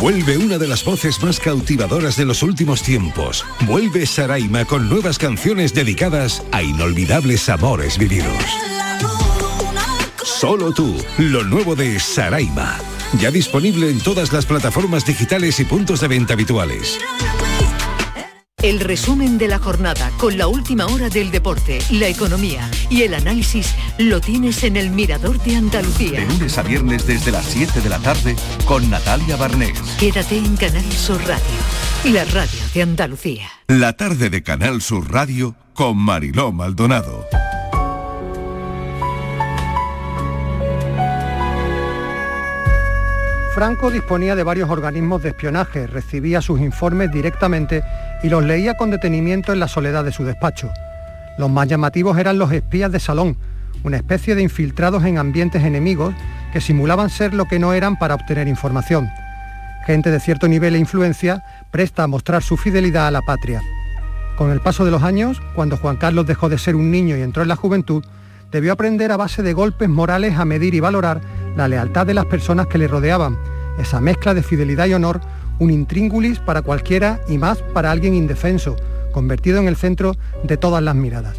Vuelve una de las voces más cautivadoras de los últimos tiempos. Vuelve Saraima con nuevas canciones dedicadas a inolvidables amores vividos. Solo tú, lo nuevo de Saraima. Ya disponible en todas las plataformas digitales y puntos de venta habituales. El resumen de la jornada con la última hora del deporte, la economía y el análisis lo tienes en el Mirador de Andalucía. De lunes a viernes desde las 7 de la tarde con Natalia Barnés. Quédate en Canal Sur Radio, la radio de Andalucía. La tarde de Canal Sur Radio con Mariló Maldonado. Franco disponía de varios organismos de espionaje, recibía sus informes directamente y los leía con detenimiento en la soledad de su despacho. Los más llamativos eran los espías de salón, una especie de infiltrados en ambientes enemigos que simulaban ser lo que no eran para obtener información. Gente de cierto nivel e influencia presta a mostrar su fidelidad a la patria. Con el paso de los años, cuando Juan Carlos dejó de ser un niño y entró en la juventud, debió aprender a base de golpes morales a medir y valorar la lealtad de las personas que le rodeaban, esa mezcla de fidelidad y honor, un intríngulis para cualquiera y más para alguien indefenso, convertido en el centro de todas las miradas.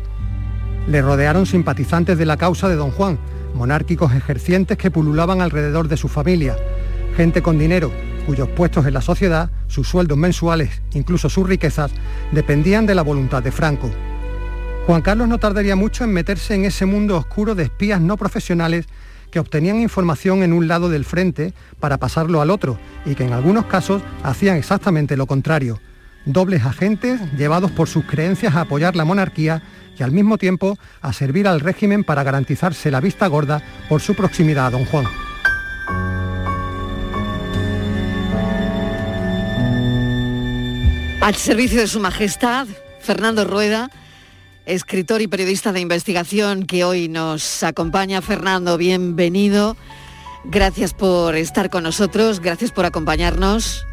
Le rodearon simpatizantes de la causa de don Juan, monárquicos ejercientes que pululaban alrededor de su familia, gente con dinero, cuyos puestos en la sociedad, sus sueldos mensuales, incluso sus riquezas, dependían de la voluntad de Franco. Juan Carlos no tardaría mucho en meterse en ese mundo oscuro de espías no profesionales que obtenían información en un lado del frente para pasarlo al otro y que en algunos casos hacían exactamente lo contrario. Dobles agentes llevados por sus creencias a apoyar la monarquía y al mismo tiempo a servir al régimen para garantizarse la vista gorda por su proximidad a don Juan. Al servicio de su majestad, Fernando Rueda, escritor y periodista de investigación que hoy nos acompaña. Fernando, bienvenido. Gracias por estar con nosotros, gracias por acompañarnos.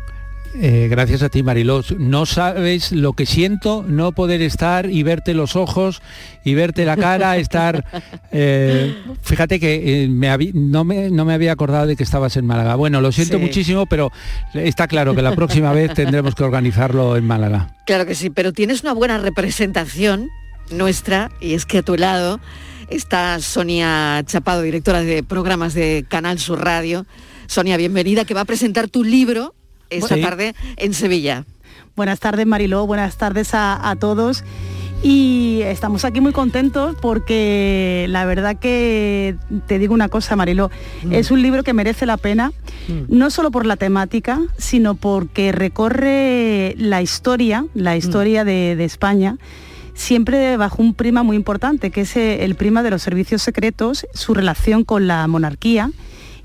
Eh, gracias a ti, Mariló. No sabes lo que siento no poder estar y verte los ojos y verte la cara, estar... Eh, fíjate que eh, no, me, había acordado de que estabas en Málaga. Bueno, lo siento muchísimo, pero está claro que la próxima vez tendremos que organizarlo en Málaga. Claro que sí, pero tienes una buena representación nuestra y es que a tu lado está Sonia Chapado, directora de programas de Canal Sur Radio. Sonia, bienvenida, que va a presentar tu libro esta tarde en Sevilla. Buenas tardes Mariló, buenas tardes a, todos. Y estamos aquí muy contentos porque la verdad que te digo una cosa, Mariló, mm. es un libro que merece la pena, mm. no solo por la temática, sino porque recorre la historia, la historia de, de España siempre bajo un prima muy importante, que es eh, el prima de los servicios secretos, su relación con la monarquía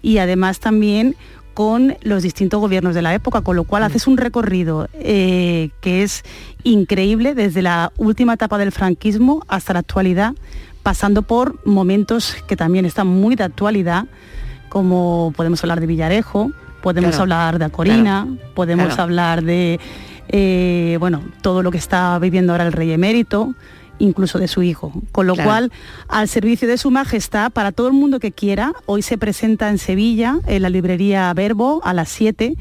y además también con los distintos gobiernos de la época, con lo cual mm. haces un recorrido eh, que es increíble desde la última etapa del franquismo hasta la actualidad, pasando por momentos que también están muy de actualidad, como podemos hablar de Villarejo, podemos hablar de Acorina, podemos hablar de eh, bueno, todo lo que está viviendo ahora el rey emérito, incluso de su hijo. Con lo cual, al servicio de su majestad, para todo el mundo que quiera, hoy se presenta en Sevilla, en la librería Verbo, a las 7,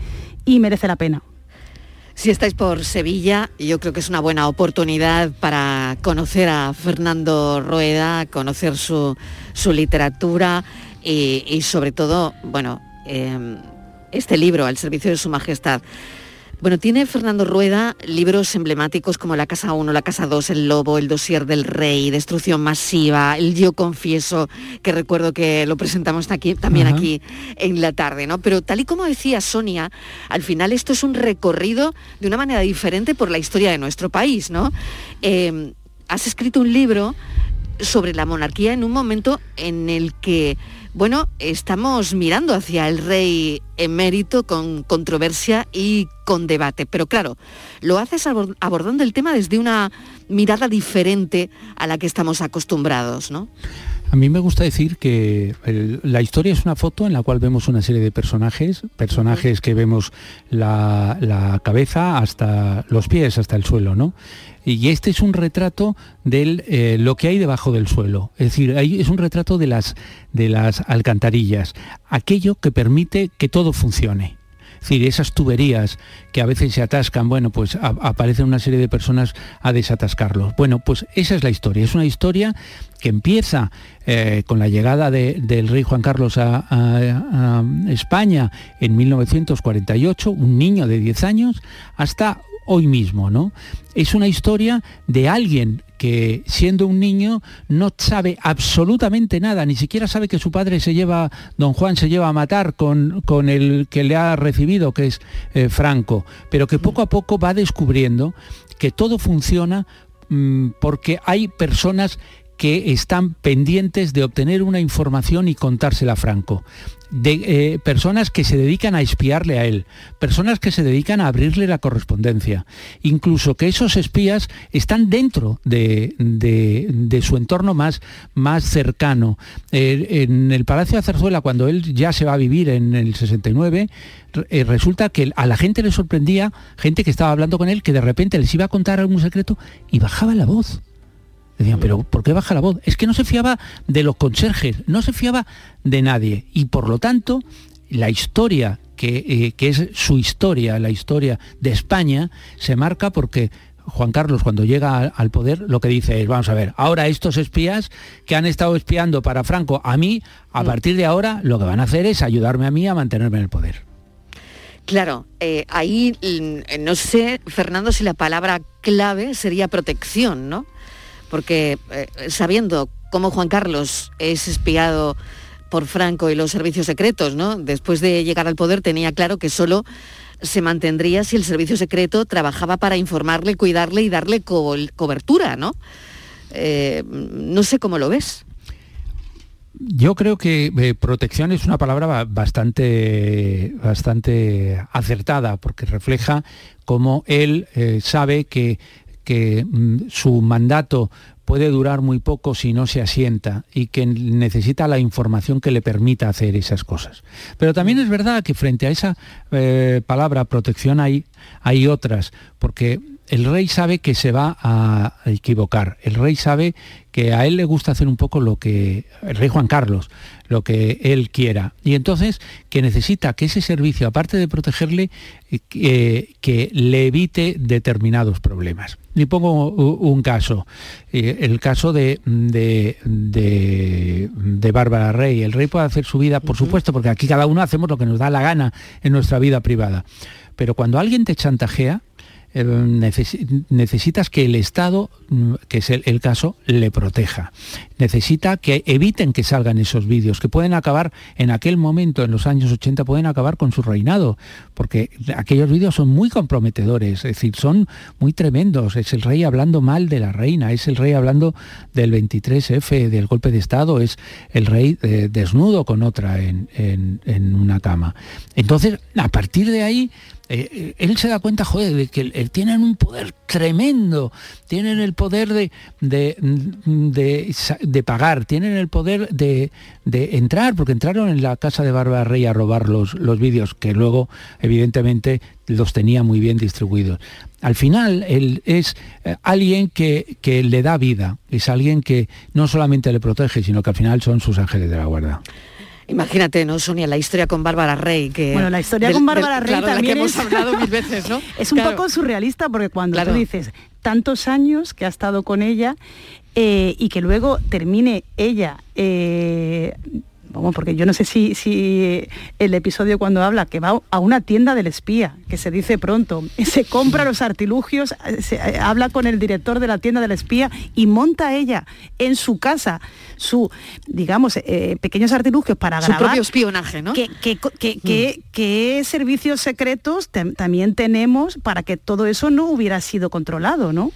y merece la pena. Si estáis por Sevilla, yo creo que es una buena oportunidad para conocer a Fernando Rueda, conocer su, literatura y, sobre todo, bueno, eh, este libro, Al servicio de su majestad. Bueno, tiene Fernando Rueda libros emblemáticos como La Casa 1, La Casa 2, El Lobo, El Dosier del Rey, Destrucción Masiva, El Yo Confieso, que recuerdo que lo presentamos aquí, también aquí en la tarde, ¿no? Pero tal y como decía Sonia, al final esto es un recorrido de una manera diferente por la historia de nuestro país, ¿no? Eh, has escrito un libro sobre la monarquía en un momento en el que, bueno, estamos mirando hacia el rey emérito con controversia y con debate. Pero claro, lo haces abordando el tema desde una mirada diferente a la que estamos acostumbrados, ¿no? A mí me gusta decir que la historia es una foto en la cual vemos una serie de personajes, personajes que vemos la, cabeza hasta los pies, hasta el suelo, ¿no? Y este es un retrato de eh, lo que hay debajo del suelo. Es decir, es un retrato de las, de las alcantarillas, aquello que permite que todo funcione. Es decir, esas tuberías que a veces se atascan, bueno, pues aparecen una serie de personas a desatascarlos. Bueno, pues esa es la historia. Es una historia que empieza eh, con la llegada del rey Juan Carlos a, a, España en 1948, un niño de 10 años, hasta hoy mismo, ¿no? Es una historia de alguien que siendo un niño no sabe absolutamente nada, ni siquiera sabe que su padre se lleva, don Juan se lleva a matar con, con el que le ha recibido, que es eh, Franco, pero que poco a poco va descubriendo que todo funciona mm, porque hay personas que están pendientes de obtener una información y contársela a Franco de eh, personas que se dedican a espiarle a él, personas que se dedican a abrirle la correspondencia, incluso que esos espías están dentro de, su entorno más, más cercano. Eh, en el Palacio de Zarzuela, cuando él ya se va a vivir en el 69, eh, resulta que a la gente le sorprendía, gente que estaba hablando con él, que de repente les iba a contar algún secreto y bajaba la voz Decían, pero ¿por qué baja la voz? Es que no se fiaba de los conserjes, no se fiaba de nadie. Y por lo tanto, la historia, que, eh, que es su historia, la historia de España, se marca porque Juan Carlos cuando llega al poder lo que dice es, vamos a ver, ahora estos espías que han estado espiando para Franco a mí, a mm. partir de ahora lo que van a hacer es ayudarme a mí a mantenerme en el poder. Claro, eh, ahí mm, no sé, Fernando, si la palabra clave sería protección, ¿no? Porque eh, sabiendo cómo Juan Carlos es espiado por Franco y los servicios secretos. Después de llegar al poder tenía claro que solo se mantendría si el servicio secreto trabajaba para informarle, cuidarle y darle cobertura, ¿no? Eh, no sé cómo lo ves. Yo creo que eh, protección es una palabra bastante, bastante acertada, porque refleja cómo él sabe que que mm, su mandato puede durar muy poco si no se asienta y que necesita la información que le permita hacer esas cosas. Pero también es verdad que frente a esa eh, palabra protección hay, hay otras, porque el rey sabe que se va a equivocar, el rey sabe que a él le gusta hacer un poco lo que el rey Juan Carlos, lo que él quiera. Y entonces que necesita que ese servicio, aparte de protegerle, eh, que le evite determinados problemas. Y pongo un caso, eh, el caso de, de, de, Bárbara Rey. El rey puede hacer su vida, por supuesto, porque aquí cada uno hacemos lo que nos da la gana en nuestra vida privada. Pero cuando alguien te chantajea, necesitas que el Estado, mm, que es el, caso, le proteja. Necesita que eviten que salgan esos vídeos, que pueden acabar en aquel momento, en los años 80, pueden acabar con su reinado, porque aquellos vídeos son muy comprometedores, es decir, son muy tremendos. Es el rey hablando mal de la reina, es el rey hablando del 23F, del golpe de Estado, es el rey eh, desnudo con otra en una cama. Entonces, a partir de ahí, eh, él se da cuenta, joder, de que tienen un poder tremendo, tienen el poder de, de, pagar, tienen el poder de, entrar, porque entraron en la casa de Bárbara Rey a robar los, los vídeos, que luego, evidentemente, los tenía muy bien distribuidos. Al final, él es eh, alguien que, que le da vida, es alguien que no solamente le protege, sino que al final son sus ángeles de la guarda. Imagínate, ¿no, Sonia? La historia con Bárbara Rey. Que bueno, la historia con Bárbara Rey también hemos hablado mil veces, ¿no? Es un poco surrealista porque cuando tú dices tantos años que ha estado con ella eh, y que luego termine ella eh, porque yo no sé si, si el episodio cuando habla que va a una tienda del espía, que se dice pronto, se compra los artilugios, se, eh, habla con el director de la tienda del espía y monta ella en su casa su, digamos, eh, pequeños artilugios para su propio espionaje, ¿no? ¿Qué, mm. servicios secretos también tenemos para que todo eso no hubiera sido controlado, ¿no?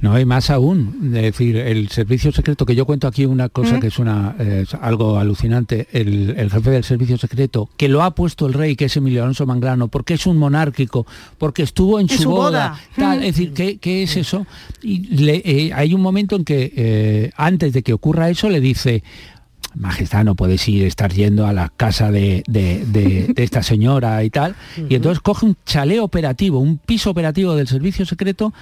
No, hay más aún. Es decir, el servicio secreto, que yo cuento aquí una cosa que es, una, eh, algo alucinante, el, el, jefe del servicio secreto, que lo ha puesto el rey, que es Emilio Alonso Manglano, porque es un monárquico, porque estuvo en, su, boda. Tal, es decir, ¿qué, qué es eso? Y eh, hay un momento en que eh, antes de que ocurra eso le dice, Majestad, no puedes ir, estar yendo a la casa de, de, de, esta señora y tal. Y entonces coge un chalet operativo, un piso operativo del servicio secreto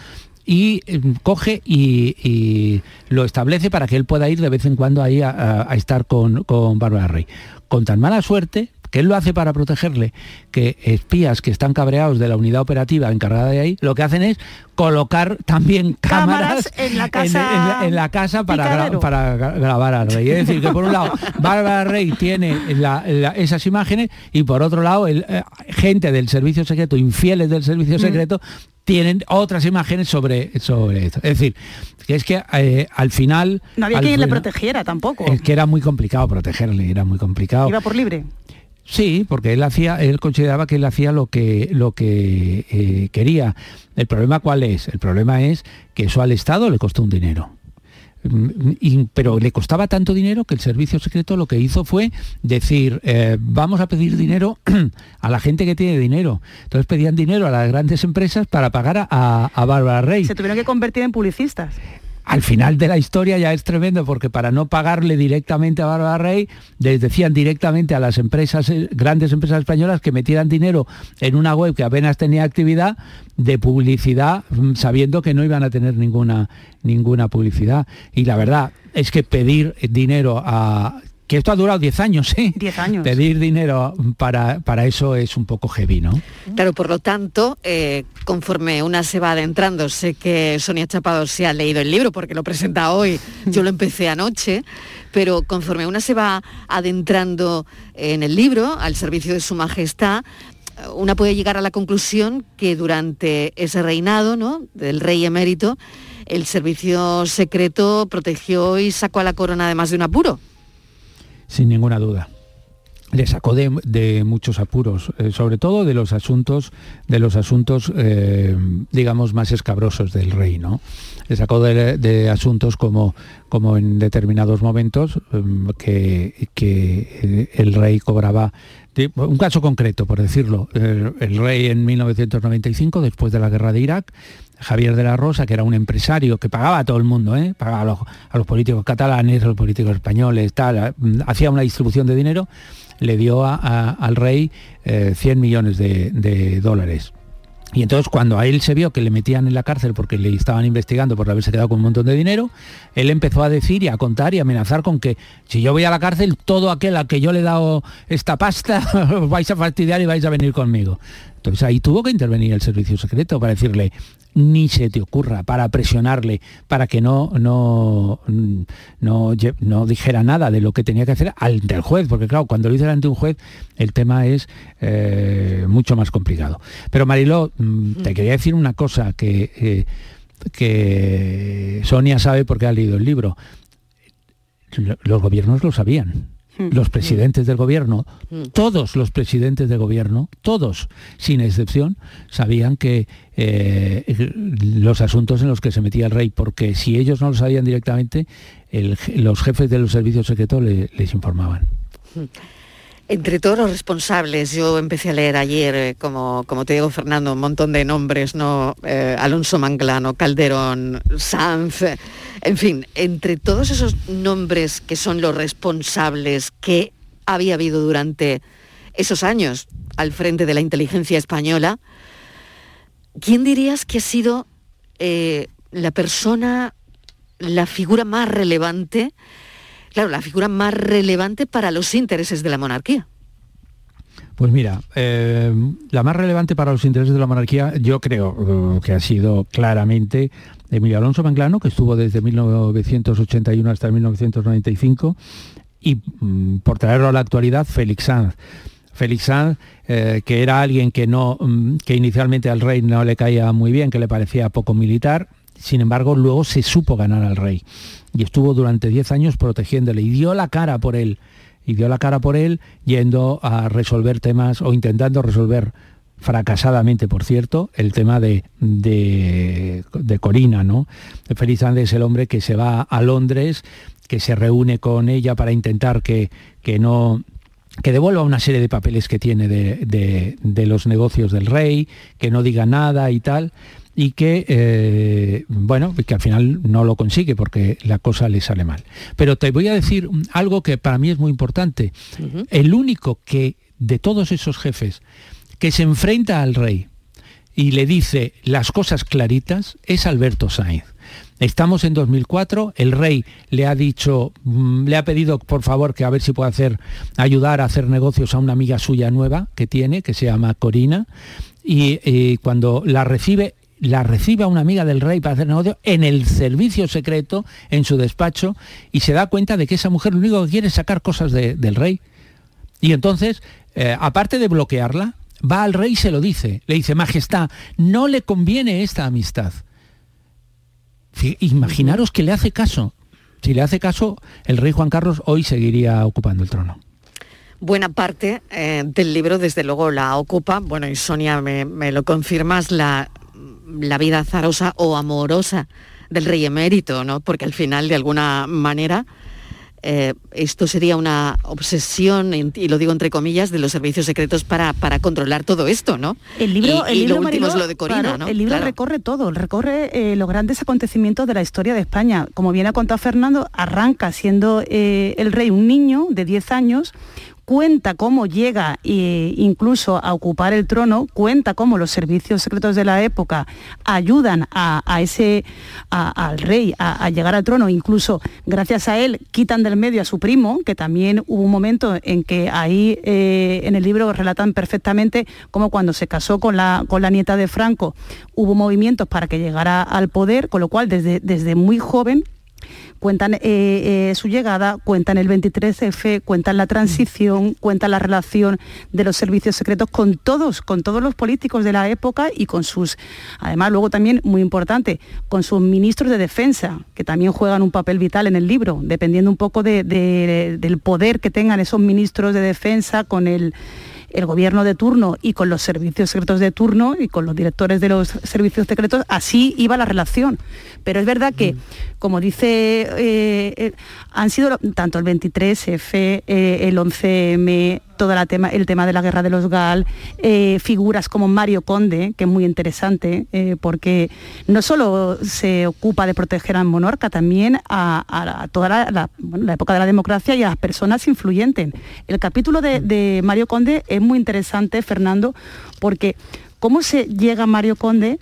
y em, coge y, lo establece para que él pueda ir de vez en cuando ahí a, estar con, con Bárbara Rey. Con tan mala suerte que él lo hace para protegerle, que espías que están cabreados de la unidad operativa encargada de ahí, lo que hacen es colocar también cámaras, en la casa, para, grabar al rey. Es decir, que por un lado Bárbara Rey tiene esas imágenes y por otro lado eh, gente del servicio secreto, infieles del servicio mm. secreto, tienen otras imágenes sobre, sobre esto. Es decir, que es que eh, al final... No había al quien le protegiera tampoco. Es que era muy complicado protegerle, era muy complicado. Iba por libre. Sí, porque él hacía, él consideraba que él hacía lo que, lo que eh, quería. ¿El problema cuál es? El problema es que eso al Estado le costó un dinero. Mm, pero le costaba tanto dinero que el servicio secreto lo que hizo fue decir, eh, vamos a pedir dinero a la gente que tiene dinero. Entonces pedían dinero a las grandes empresas para pagar a, a, a Bárbara Rey. Se tuvieron que convertir en publicistas al final de la historia ya es tremendo porque para no pagarle directamente a Bárbara Rey, les decían directamente a las empresas, eh, grandes empresas españolas que metieran dinero en una web que apenas tenía actividad de publicidad, mm, sabiendo que no iban a tener ninguna, ninguna publicidad. Y la verdad es que pedir dinero a, que esto ha durado 10 años, ¿eh? 10 años. Pedir dinero para, para eso es un poco heavy, ¿no? Claro, por lo tanto, eh, conforme una se va adentrando, sé que Sonia Chapado se ha leído el libro porque lo presenta hoy, yo lo empecé anoche, pero conforme una se va adentrando en el libro, al servicio de su majestad, una puede llegar a la conclusión que durante ese reinado ¿no? del rey emérito, el servicio secreto protegió y sacó a la corona además de un apuro sin ninguna duda le sacó de, muchos apuros, eh, sobre todo de los asuntos, de los asuntos, eh, digamos, más escabrosos del reino. Le sacó de, asuntos como, como en determinados momentos em, que, eh, el rey cobraba, un caso concreto, por decirlo, el, el rey en 1995, después de la guerra de Irak, Javier de la Rosa, que era un empresario que pagaba a todo el mundo, ¿eh? pagaba a los, políticos catalanes, a los políticos españoles, tal, eh, hacía una distribución de dinero, le dio al rey eh, 100 millones de, dólares. Y entonces cuando a él se vio que le metían en la cárcel porque le estaban investigando por haberse quedado con un montón de dinero, él empezó a decir y a contar y amenazar con que si yo voy a la cárcel, todo aquel a que yo le he dado esta pasta, vais a fastidiar y vais a venir conmigo. Entonces ahí tuvo que intervenir el servicio secreto para decirle, ni se te ocurra, para presionarle, para que no, no, no, no dijera nada de lo que tenía que hacer ante el juez, porque claro, cuando lo dice ante un juez, el tema es eh, mucho más complicado. Pero Mariló, mm, te mm. quería decir una cosa que, eh, que Sonia sabe porque ha leído el libro. Los gobiernos lo sabían Mm. los presidentes del gobierno, mm. todos los presidentes de gobierno, todos, sin excepción, sabían que eh, los asuntos en los que se metía el rey, porque si ellos no lo sabían directamente, los jefes de los servicios secretos les informaban. Mm. Entre todos los responsables, yo empecé a leer ayer, eh, como, como te digo Fernando, un montón de nombres, ¿no? Eh, Alonso Manglano, Calderón, Sanz, en fin, entre todos esos nombres que son los responsables que había habido durante esos años al frente de la inteligencia española, ¿quién dirías que ha sido eh, la persona, la figura más relevante claro, la figura más relevante para los intereses de la monarquía. Pues mira, eh, la más relevante para los intereses de la monarquía, yo creo eh, que ha sido claramente Emilio Alonso Manglano, que estuvo desde 1981 hasta 1995, y mm, por traerlo a la actualidad, Félix Sanz. Félix Sanz, eh, que era alguien que, no, mm, que inicialmente al rey no le caía muy bien, que le parecía poco militar, sin embargo, luego se supo ganar al rey y estuvo durante 10 años protegiéndole y dio la cara por él. Y dio la cara por él yendo a resolver temas o intentando resolver fracasadamente, por cierto, el tema de, de, Corina, ¿no? Feliz Andes es el hombre que se va a Londres, que se reúne con ella para intentar que, que no que devuelva una serie de papeles que tiene de, de, los negocios del rey, que no diga nada y tal y que, eh, bueno, que al final no lo consigue porque la cosa le sale mal. Pero te voy a decir algo que para mí es muy importante. El único que de todos esos jefes que se enfrenta al rey y le dice las cosas claritas es Alberto Sainz. Estamos en 2004, el rey le ha dicho, mm, le ha pedido por favor que a ver si puede hacer, ayudar a hacer negocios a una amiga suya nueva que tiene, que se llama Corina, y, cuando la recibe, la recibe a una amiga del rey para hacer negocios en el servicio secreto, en su despacho, y se da cuenta de que esa mujer lo único que quiere es sacar cosas del rey. Y entonces, eh, aparte de bloquearla, va al rey y se lo dice. Le dice, Majestad, no le conviene esta amistad. Imaginaros que le hace caso. Si le hace caso, el rey Juan Carlos hoy seguiría ocupando el trono. Buena parte eh, del libro, desde luego, la ocupa, bueno, y Sonia, me, me lo confirmas, la, la vida azarosa o amorosa del rey emérito, ¿no? Porque al final, de alguna manera, eh, esto sería una obsesión, y lo digo entre comillas, de los servicios secretos para, para controlar todo esto, ¿no? El libro, y, lo último es lo de Corina, ¿no? El libro recorre todo, recorre eh, los grandes acontecimientos de la historia de España. Como bien ha contado Fernando, arranca siendo eh, el rey un niño de 10 años, cuenta cómo llega e incluso a ocupar el trono, cuenta cómo los servicios secretos de la época ayudan a, ese, al rey a, llegar al trono, incluso gracias a él quitan del medio a su primo, que también hubo un momento en que ahí eh, en el libro relatan perfectamente cómo cuando se casó con la, con la nieta de Franco hubo movimientos para que llegara al poder, con lo cual desde, desde muy joven cuentan eh, eh, su llegada, cuentan el 23F, cuentan la transición, cuentan la relación de los servicios secretos con todos, con todos los políticos de la época y con sus, además luego también muy importante, con sus ministros de defensa, que también juegan un papel vital en el libro, dependiendo un poco del poder que tengan esos ministros de defensa con el el gobierno de turno y con los servicios secretos de turno y con los directores de los servicios secretos, así iba la relación. Pero es verdad que, mm. como dice, eh, eh, han sido tanto el 23F, eh, el 11M, todo la tema, el tema de la guerra de los GAL, figuras como Mario Conde, que es muy interesante, porque no solo se ocupa de proteger al monarca, también a, toda la, época de la democracia y a las personas influyentes. El capítulo de, de Mario Conde es muy interesante, Fernando, porque cómo se llega Mario Conde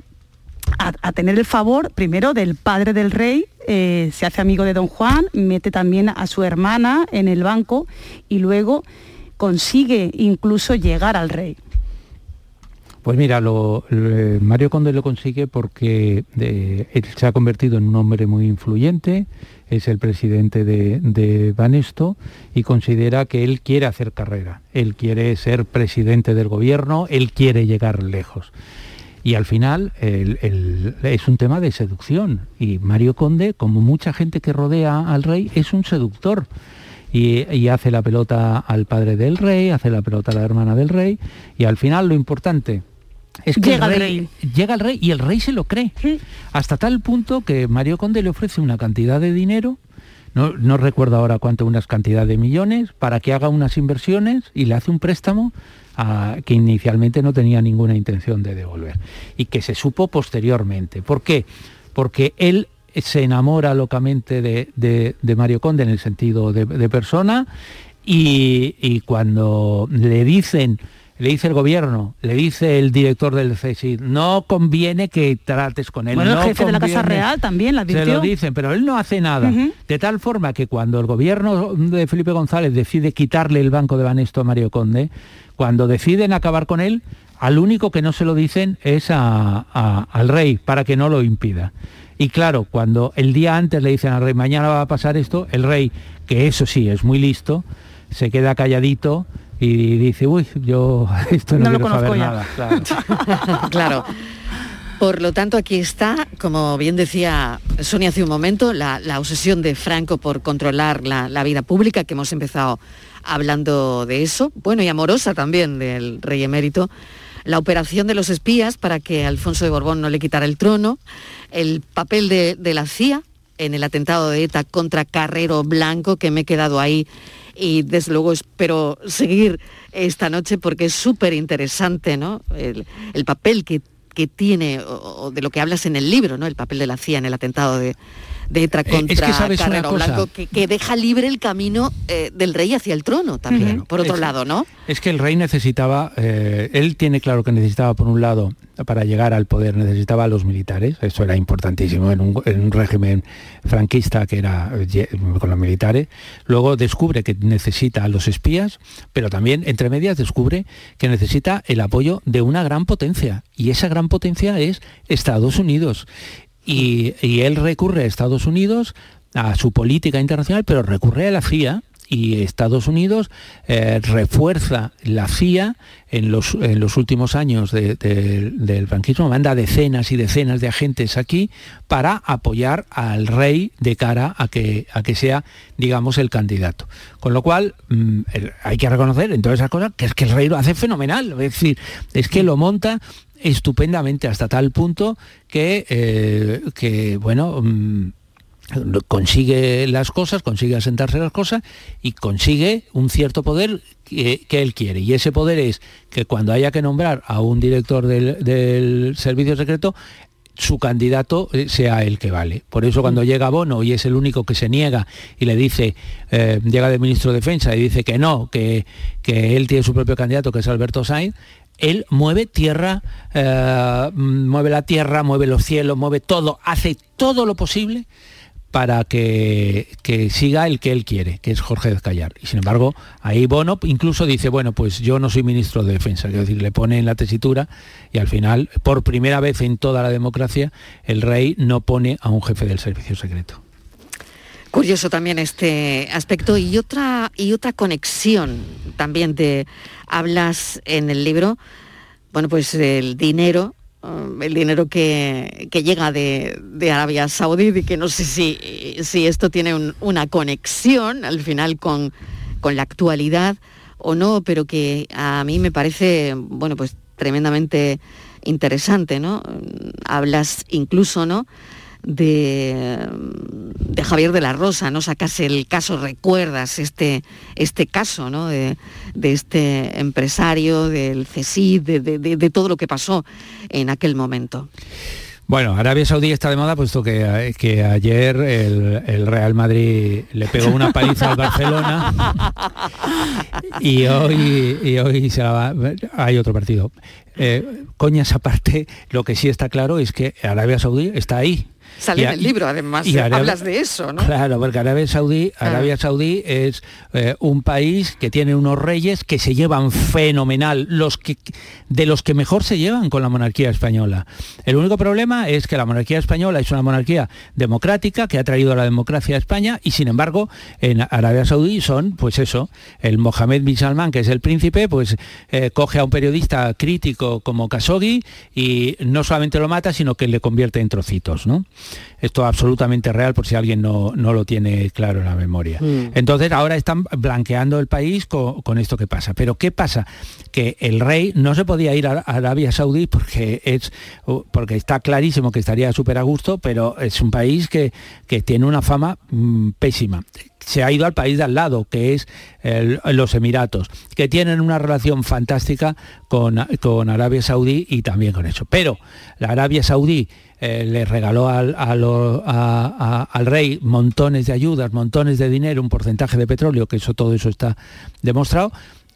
a, tener el favor primero del padre del rey, eh, se hace amigo de don Juan, mete también a su hermana en el banco y luego consigue incluso llegar al rey. Pues mira, Mario Conde lo consigue porque eh, él se ha convertido en un hombre muy influyente, es el presidente de, de, Banesto y considera que él quiere hacer carrera, él quiere ser presidente del gobierno, él quiere llegar lejos. Y al final es un tema de seducción. Y Mario Conde, como mucha gente que rodea al rey, es un seductor. Y, hace la pelota al padre del rey, hace la pelota a la hermana del rey. Y al final lo importante es que llega el rey, llega el rey y el rey se lo cree. Hasta tal punto que Mario Conde le ofrece una cantidad de dinero no, no, recuerdo ahora cuánto, unas cantidad de millones, para que haga unas inversiones y le hace un préstamo que inicialmente no tenía ninguna intención de devolver y que se supo posteriormente. ¿Por qué? Porque él se enamora locamente de, Mario Conde en el sentido de, persona y, cuando le dicen le dice el gobierno, le dice el director del CSIC, no conviene que trates con él. Bueno, el jefe de la Casa Real también la Se lo dicen, pero él no hace nada. De tal forma que cuando el gobierno de Felipe González decide quitarle el banco de Banesto a Mario Conde, cuando deciden acabar con él, al único que no se lo dicen es al rey, para que no lo impida. Y claro, cuando el día antes le dicen al rey, mañana va a pasar esto, el rey, que eso sí es muy listo, se queda calladito y dice, uy, yo esto no, quiero saber nada. Claro. Por lo tanto, aquí está, como bien decía Sonia hace un momento, la, obsesión de Franco por controlar la, la, vida pública, que hemos empezado hablando de eso, bueno, y amorosa también del rey emérito, la operación de los espías para que Alfonso de Borbón no le quitara el trono, el papel de, la CIA en el atentado de ETA contra Carrero Blanco, que me he quedado ahí y desde luego espero seguir esta noche porque es súper interesante ¿no? el, el papel que, que tiene o, o de lo que hablas en el libro, ¿no? el papel de la CIA en el atentado de, de ETA Eh, contra es que sabes una Carrero cosa. Blanco, que, que deja libre el camino eh, del rey hacia el trono también, por otro Es- lado, ¿no? Es que el rey necesitaba, eh, él tiene claro que necesitaba, por un lado, para llegar al poder, necesitaba a los militares, eso era importantísimo en un, en un régimen franquista que era con los militares. Luego descubre que necesita a los espías, pero también, entre medias, descubre que necesita el apoyo de una gran potencia, y esa gran potencia es Estados Unidos. Y, él recurre a Estados Unidos, a su política internacional, pero recurre a la CIA y Estados Unidos eh, refuerza la CIA en los, en los últimos años de- de- del franquismo, manda decenas y decenas de agentes aquí para apoyar al rey de cara a que, a que sea, digamos, el candidato. Con lo cual, mm, hay que reconocer en todas esas cosas que es que el rey lo hace fenomenal, es decir, es que lo monta estupendamente hasta tal punto que, eh, que bueno, mm, consigue las cosas, consigue asentarse las cosas y consigue un cierto poder que, que él quiere. Y ese poder es que cuando haya que nombrar a un director del, del servicio secreto, su candidato eh, sea el que vale. Por eso cuando llega Bono y es el único que se niega y le dice, eh, llega del ministro de Defensa y dice que no, que, que él tiene su propio candidato, que es Alberto Sainz, él mueve tierra, eh, mueve la tierra, mueve los cielos, mueve todo, hace todo lo posible para que, que siga el que él quiere, que es Jorge Descallar. Y sin embargo, ahí Bono incluso dice, bueno, pues yo no soy ministro de Defensa, quiero decir, le pone en la tesitura y al final, por primera vez en toda la democracia, el rey no pone a un jefe del servicio secreto. Curioso también este aspecto y otra y otra conexión también te hablas en el libro, bueno pues el dinero, um, el dinero que, que llega de, de Arabia Saudí y que no sé si, si esto tiene un- una conexión al final con, con la actualidad o no, pero que a mí me parece bueno pues tremendamente interesante, ¿no? Hablas incluso, ¿no? De, de Javier de la Rosa, ¿no? Sacas el caso, recuerdas este, este caso, ¿no? De, de este empresario, del CSID, de, de- todo lo que pasó en aquel momento. Bueno, Arabia Saudí está de moda puesto que, que ayer el, el Real Madrid le pegó una paliza al Barcelona y hoy, y hoy hay otro partido. Eh, coñas aparte, lo que sí está claro es que Arabia Saudí está ahí. Sale Y en a- el libro, además, y Arabia- hablas de eso, ¿no? Claro, porque Arabia Saudí, Arabia Saudí es eh, un país que tiene unos reyes que se llevan fenomenal, los que, de los que mejor se llevan con la monarquía española. El único problema es que la monarquía española es una monarquía democrática que ha traído la democracia a España y sin embargo en Arabia Saudí son, pues eso, el Mohammed bin Salman, que es el príncipe, pues eh, coge a un periodista crítico como Khashoggi y no solamente lo mata, sino que le convierte en trocitos, ¿no? Esto es absolutamente real por si alguien no, no lo tiene claro en la memoria. Mm. Entonces ahora están blanqueando el país co- con, esto que pasa. Pero ¿qué pasa? Que el rey no se podía ir a Arabia Saudí porque, es, porque está clarísimo que estaría súper a gusto, pero es un país que, que tiene una fama mm, pésima se ha ido al país de al lado, que es los Emiratos, que tienen una relación fantástica con, con Arabia Saudí y también con eso. Pero la Arabia Saudí eh, le regaló al, a al rey montones de ayudas, montones de dinero, un porcentaje de petróleo, que eso todo eso está demostrado.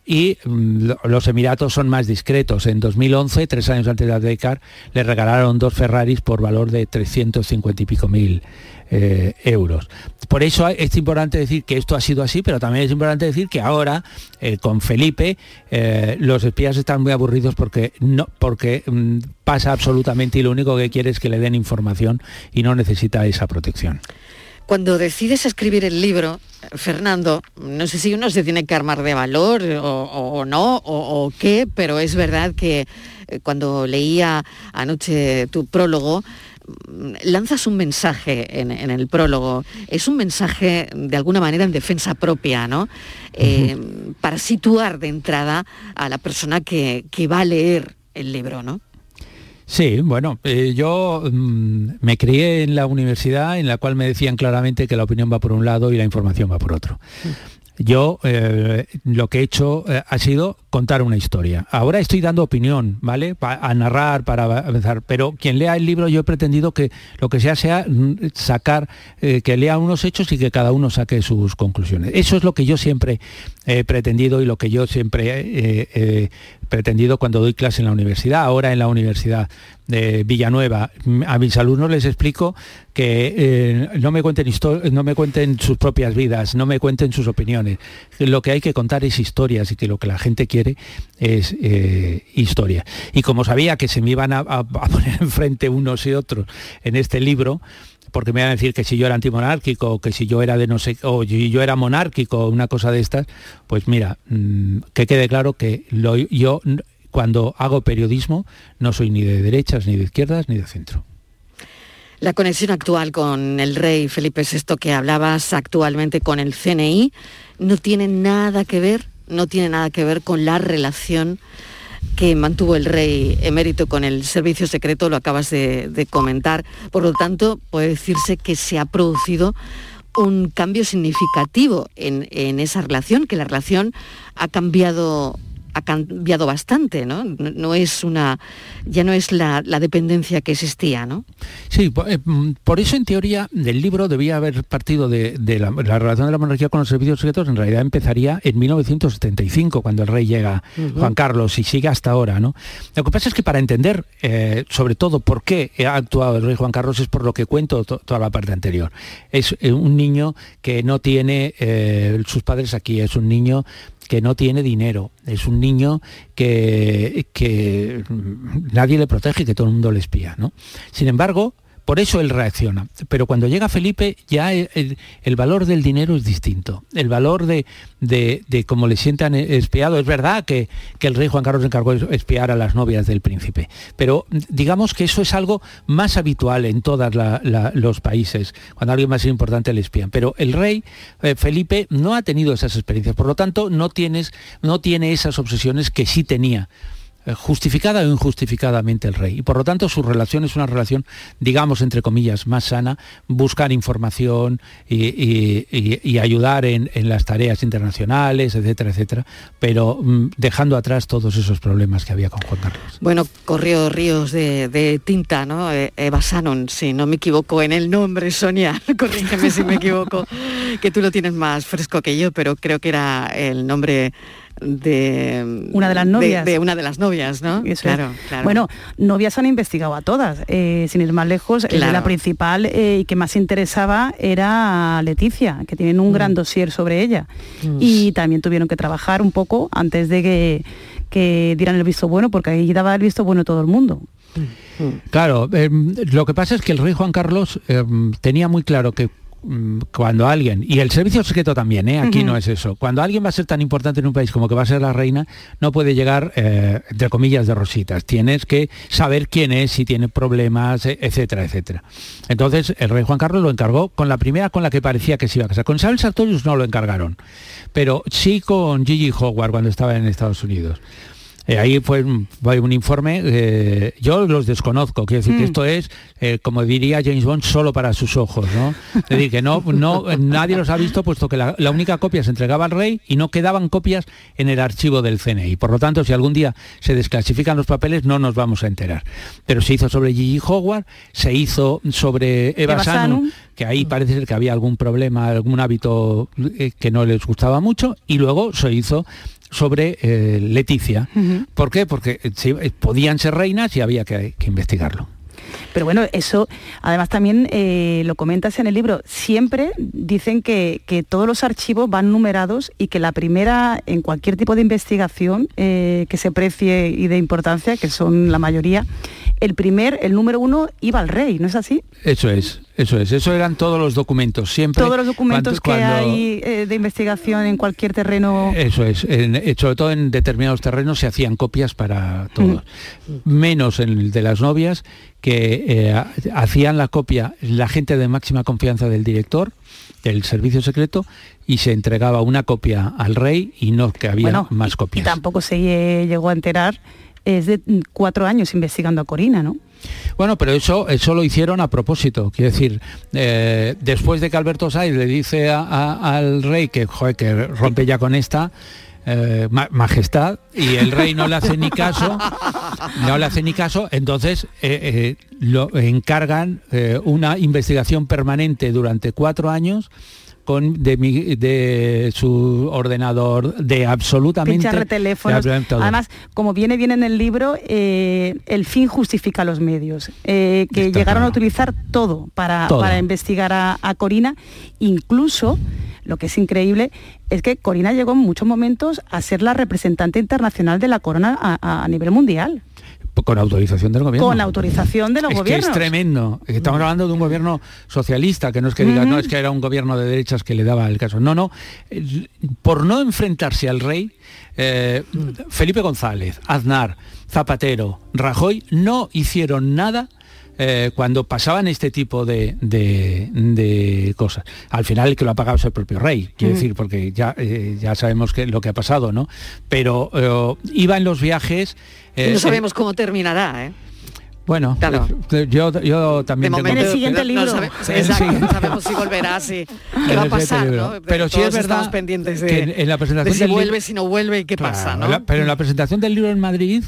Y mm, lo- los Emiratos son más discretos. En 2011, tres años antes de abdicar, le regalaron dos Ferraris por valor de 350 y pico mil eh, euros. Por eso es importante decir que esto ha sido así, pero también es importante decir que ahora, eh, con Felipe, eh, los espías están muy aburridos porque, no, porque mm, pasa absolutamente y lo único que quiere es que le den información y no necesita esa protección. Cuando decides escribir el libro, Fernando, no sé si uno se tiene que armar de valor o, no, o, qué, pero es verdad que cuando leía anoche tu prólogo, lanzas un mensaje en, en el prólogo. Es un mensaje de alguna manera en defensa propia, ¿no? Eh, Para situar de entrada a la persona que, que va a leer el libro, ¿no? Sí, bueno, eh, yo mm, me crié en la universidad en la cual me decían claramente que la opinión va por un lado y la información va por otro. Yo eh, lo que he hecho eh, ha sido contar una historia. Ahora estoy dando opinión, ¿vale? a narrar, para avanzar. Pero quien lea el libro, yo he pretendido que lo que sea sea mm, sacar, eh, que lea unos hechos y que cada uno saque sus conclusiones. Eso es lo que yo siempre he pretendido y lo que yo siempre pretendido cuando doy clase en la universidad. Ahora en la Universidad de Villanueva, a mis alumnos les explico que eh, no, me cuenten no me cuenten sus propias vidas, no me cuenten sus opiniones. Lo que hay que contar es historias y que lo que la gente quiere es eh, historia. Y como sabía que se me iban a, poner enfrente unos y otros en este libro, porque me iban a decir que si yo era antimonárquico, que si yo era de no sé, o si yo era monárquico, una cosa de estas, pues mira, mm, que quede claro que yo cuando hago periodismo no soy ni de derechas, ni de izquierdas, ni de centro. La conexión actual con el rey Felipe VI que hablabas actualmente con el CNI no tiene nada que ver, no tiene nada que ver con la relación que mantuvo el rey emérito con el servicio secreto, lo acabas de, comentar. Por lo tanto, puede decirse que se ha producido un cambio significativo en, en esa relación, que la relación ha cambiado ha cambiado bastante, ¿no? No es una, ya no es la, dependencia que existía, ¿no? Sí, eh, mm, por eso en teoría del libro debía haber partido de, la, relación de la monarquía con los servicios secretos, en realidad empezaría en 1975, cuando el rey llega, Juan Carlos, y sigue hasta ahora, ¿no? Lo que pasa es que para entender, eh, sobre todo, por qué ha actuado el rey Juan Carlos es por lo que cuento toda la parte anterior. Es eh, un niño que no tiene sus padres aquí, es un niño que no tiene dinero, es un niño que, que nadie le protege, que todo el mundo le espía. ¿no? Sin embargo, por eso él reacciona. Pero cuando llega Felipe, ya el, valor del dinero es distinto. El valor de, de, cómo le sientan espiado. Es verdad que, el rey Juan Carlos encargó espiar a las novias del príncipe. Pero digamos que eso es algo más habitual en todos los países. Cuando alguien más importante le espían. Pero el rey eh, Felipe no ha tenido esas experiencias. Por lo tanto, no, tienes, no tiene esas obsesiones que sí tenía justificada o injustificadamente el rey. Y por lo tanto su relación es una relación, digamos, entre comillas, más sana, buscar información y, ayudar en, las tareas internacionales, etcétera, etcétera, pero mm, dejando atrás todos esos problemas que había con Juan Carlos. Bueno, corrió ríos de, tinta, ¿no? Eh, Eva Sanon, si no me equivoco en el nombre, Sonia, corrígeme si me equivoco, que tú lo tienes más fresco que yo, pero creo que era el nombre de una de las novias. de, una de las novias no claro, bueno novias han investigado a todas. Eh, sin ir más lejos la principal eh, y que más interesaba era Leticia que tienen un gran mm. dossier sobre ella. Mm. y también tuvieron que trabajar un poco antes de que, que dieran el visto bueno porque ahí daba el visto bueno todo el mundo. Mm. Claro, em, lo que pasa es que el rey Juan Carlos em, tenía muy claro que cuando alguien, y el servicio secreto también, ¿eh? aquí no es eso, cuando alguien va a ser tan importante en un país como que va a ser la reina, no puede llegar, eh, entre comillas, de rositas. Tienes que saber quién es, si tiene problemas, e, etcétera, etcétera. Entonces, el rey Juan Carlos lo encargó con la primera con la que parecía que se iba a casar. Con Isabel Sartorius no lo encargaron, pero sí con Gigi Howard cuando estaba en Estados Unidos. Eh, ahí fue un, un informe, eh, yo los desconozco, quiero decir que mm. esto es, eh, como diría James Bond, solo para sus ojos, ¿no? Es decir, que no, no, nadie los ha visto puesto que la, única copia se entregaba al rey y no quedaban copias en el archivo del CNI. Por lo tanto, si algún día se desclasifican los papeles, no nos vamos a enterar. Pero se hizo sobre Gigi Howard, se hizo sobre Eva, Sanu, que ahí parece ser que había algún problema, algún hábito que no les gustaba mucho, y luego se hizo sobre eh, Leticia. ¿Por qué? Porque eh, eh, podían ser reinas y había que, investigarlo. Pero bueno, eso además también lo comentas en el libro. Siempre dicen que, que, todos los archivos van numerados y que la primera, en cualquier tipo de investigación que se precie y de importancia, que son la mayoría, el primer, el número uno, iba al rey, ¿no es así? Eso es, eso es, eso eran todos los documentos, siempre. Todos los documentos que hay eh, de investigación en cualquier terreno. Eso es, eh, sobre todo en determinados terrenos se hacían copias para todos, menos en el de las novias, que eh, hacían la copia la gente de máxima confianza del director, del servicio secreto, y se entregaba una copia al rey y no que había más copias. Y tampoco se llegó a enterar es de cuatro años investigando a Corina, ¿no? Bueno, pero eso, eso lo hicieron a propósito. Quiero decir, eh, después de que Alberto Saiz le dice al rey que, que rompe ya con esta, eh, majestad y el rey no le hace ni caso no le hace ni caso entonces eh, lo encargan una investigación permanente durante cuatro años de, su ordenador, de absolutamente... Teléfonos. Además, como viene bien en el libro, eh, el fin justifica los medios. Eh, que llegaron a utilizar todo para, para investigar a, Corina, incluso lo que es increíble es que Corina llegó en muchos momentos a ser la representante internacional de la corona a nivel mundial. Con autorización del gobierno. Con autorización de los gobiernos. Que es tremendo. Estamos hablando de un gobierno socialista, que no es que diga, no, es que era un gobierno de derechas que le daba el caso. No, no. Por no enfrentarse al rey, eh, Felipe González, Aznar, Zapatero, Rajoy no hicieron nada eh, cuando pasaban este tipo de, cosas. Al final el que lo ha pagado es el propio rey, quiero decir, porque ya, eh, ya sabemos que, lo que ha pasado, ¿no? Pero iba en los viajes no sabemos cómo terminará, ¿eh? Bueno, yo, yo también tengo... En el siguiente libro. No, sabemos si volverá, si qué va a pasar, ¿no? Pero sí es verdad pendientes de, en la presentación si vuelve, si no vuelve, qué pasa, ¿no? pero en la presentación del libro en Madrid,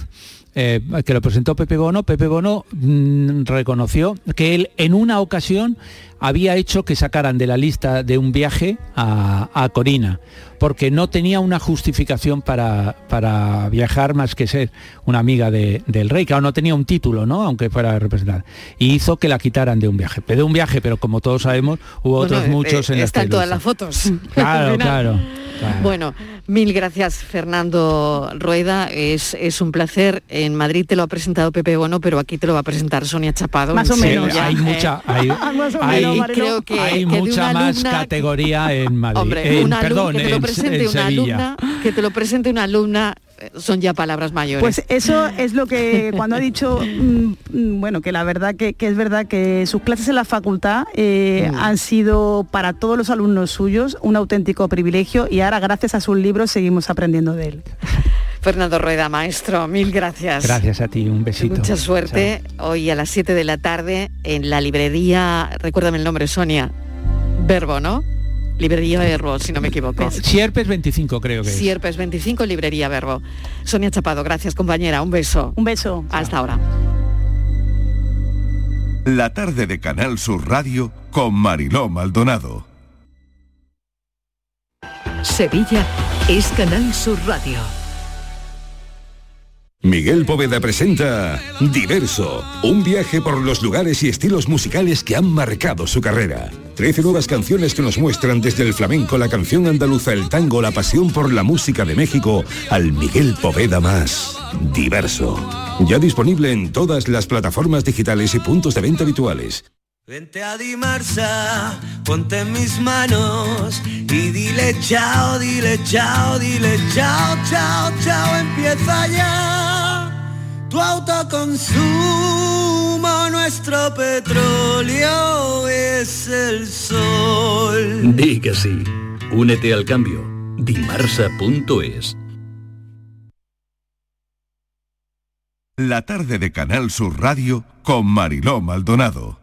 eh, que lo presentó Pepe Bono, Pepe Bono mm, reconoció que él en una ocasión había hecho que sacaran de la lista de un viaje a, Corina, porque no tenía una justificación para, para, viajar más que ser una amiga del rey, que no tenía un título, ¿no? aunque fuera representar. Y hizo que la quitaran de un viaje. De un viaje, pero como todos sabemos, hubo otros muchos eh, en Están todas las fotos. Claro, claro. Bueno, mil gracias Fernando Rueda, es, es, un placer. En Madrid te lo ha presentado Pepe Bono, pero aquí te lo va a presentar Sonia Chapado. Más o menos. hay mucha, hay, creo que, hay mucha más categoría en Madrid. Hombre, perdón, que te lo presente una alumna, que te lo presente una alumna son ya palabras mayores. Pues eso es lo que cuando ha dicho, mm, mm, bueno, que la verdad que, es verdad que sus clases en la facultad eh, mm. han sido para todos los alumnos suyos un auténtico privilegio y ahora gracias a sus libros seguimos aprendiendo de él. Fernando Rueda, maestro, mil gracias. Gracias a ti, un besito. Mucha suerte hoy a las 7 de la tarde en la librería, recuérdame el nombre, Sonia, Verbo, ¿no? Librería Verbo, si no me equivoco. Sierpes 25 creo que es. Sierpes 25, Librería Verbo. Sonia Chapado, gracias compañera, un beso. Un beso. Hasta ahora. La tarde de Canal Sur Radio con Mariló Maldonado. Sevilla es Canal Sur Radio. Miguel Poveda presenta Diverso, un viaje por los lugares y estilos musicales que han marcado su carrera. Trece nuevas canciones que nos muestran desde el flamenco, la canción andaluza, el tango, la pasión por la música de México, al Miguel Poveda más. Diverso. Ya disponible en todas las plataformas digitales y puntos de venta habituales. Vente a Dimarsa, ponte en mis manos y dile chao, dile chao, dile chao, chao, chao, empieza ya tu autoconsumo, nuestro petróleo es el sol. Di que sí. Únete al cambio. Dimarsa.es. La tarde de Canal Sur Radio con Mariló Maldonado.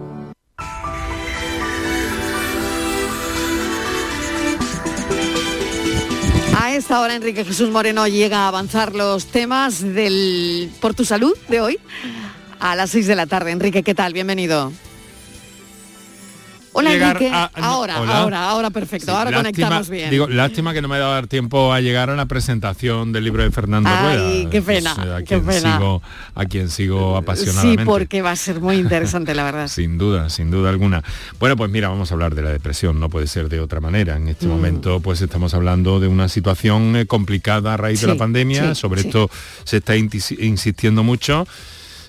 Esta hora Enrique Jesús Moreno llega a avanzar los temas del Por tu Salud de hoy a las 6 de la tarde. Enrique, ¿qué tal? Bienvenido. Hola Enrique, ahora, ahora, ahora perfecto, ahora conectamos bien. Digo, lástima que no me ha dado dar tiempo a llegar a la presentación del libro de Fernando Ay, qué pena, a qué pena. Sigo, a quien sigo apasionadamente. Sí, porque va a ser muy interesante, la verdad. sin duda, sin duda alguna. Bueno, pues mira, vamos a hablar de la depresión, no puede ser de otra manera. En este mm. momento, pues estamos hablando de una situación eh, complicada a raíz de la pandemia, sobre esto se está insistiendo mucho.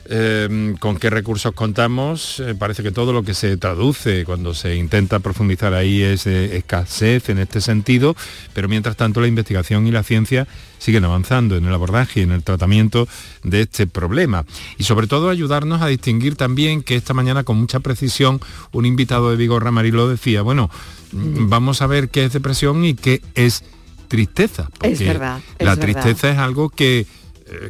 Eh, con qué recursos contamos. Eh, parece que todo lo que se traduce cuando se intenta profundizar ahí es eh, escasez en este sentido, pero mientras tanto la investigación y la ciencia siguen avanzando en el abordaje y en el tratamiento de este problema. Y sobre todo ayudarnos a distinguir también que esta mañana con mucha precisión un invitado de Vigorra Marilo decía, bueno, vamos a ver qué es depresión y qué es tristeza. Es verdad. es la verdad. tristeza es algo que,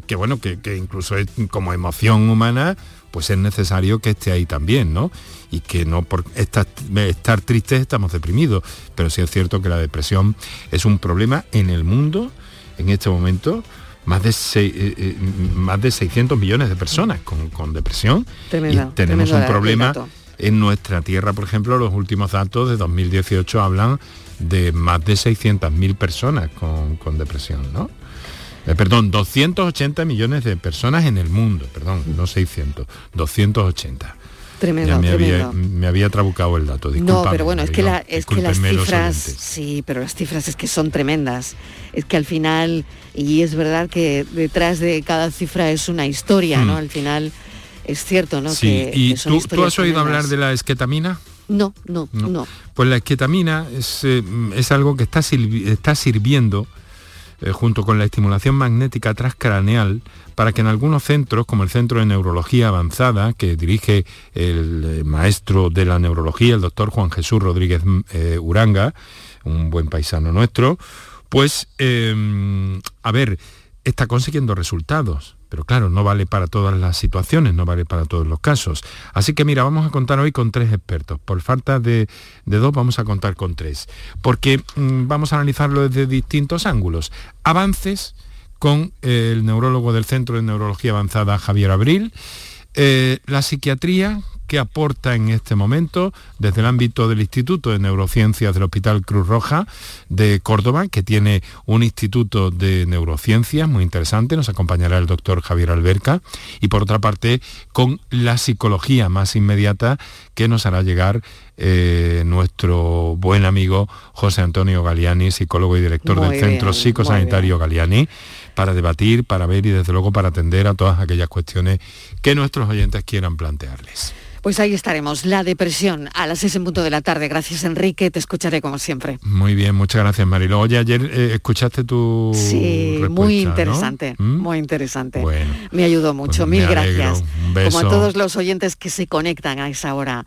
que bueno, que, que incluso es como emoción humana, pues es necesario que esté ahí también, ¿no? Y que no por estar, estar tristes estamos deprimidos. Pero sí es cierto que la depresión es un problema en el mundo, en este momento, más de, sei- eh, eh, más de 600 millones de personas con, con depresión. Tremendo, y tenemos un problema en nuestra tierra, por ejemplo, los últimos datos de 2018 hablan de más de 600.000 personas con, con depresión, ¿no? Eh, perdón, 280 millones de personas en el mundo, perdón, no 600, 280. Tremendo, Ya me había, tremendo. me había trabucado el dato, No, pero bueno, es que, la- es que las cifras, sí, pero las cifras es que son tremendas. Es que al final, y es verdad que detrás de cada cifra es una historia, ¿no? Hmm. Al final es cierto, ¿no? Sí, que, ¿y que son tú, has oído tremendas. hablar de la esquetamina? No, no, No. no. Pues la esquetamina es, eh, es algo que está, sirvi- está sirviendo eh, junto con la estimulación magnética transcraneal para que en algunos centros, como el Centro de Neurología Avanzada, que dirige el eh, maestro de la neurología, el doctor Juan Jesús Rodríguez mm, eh, Uranga, un buen paisano nuestro, pues, eh, a ver, está consiguiendo resultados. Pero claro, no vale para todas las situaciones, no vale para todos los casos. Así que mira, vamos a contar hoy con tres expertos. Por falta de, de dos, vamos a contar con tres. Porque mm, vamos a analizarlo desde distintos ángulos. Avances con eh, el neurólogo del Centro de Neurología Avanzada, Javier Abril. Eh, la psiquiatría que aporta en este momento desde el ámbito del Instituto de Neurociencias del Hospital Cruz Roja de Córdoba, que tiene un instituto de neurociencias muy interesante, nos acompañará el doctor Javier Alberca, y por otra parte con la psicología más inmediata que nos hará llegar eh, nuestro buen amigo José Antonio Galiani, psicólogo y director Muy del Centro bien, Psicosanitario Galiani, para debatir, para ver y desde luego para atender a todas aquellas cuestiones que nuestros oyentes quieran plantearles. Pues ahí estaremos, la depresión, a las 6 en punto de la tarde. Gracias, Enrique, te escucharé como siempre. Muy bien, muchas gracias Marilo. Oye, ayer eh, escuchaste tu Sí, muy ¿no? interesante, ¿Mm? muy interesante. Bueno, Me ayudó mucho, pues me mil gracias. Un beso. Como a todos los oyentes que se conectan a esa hora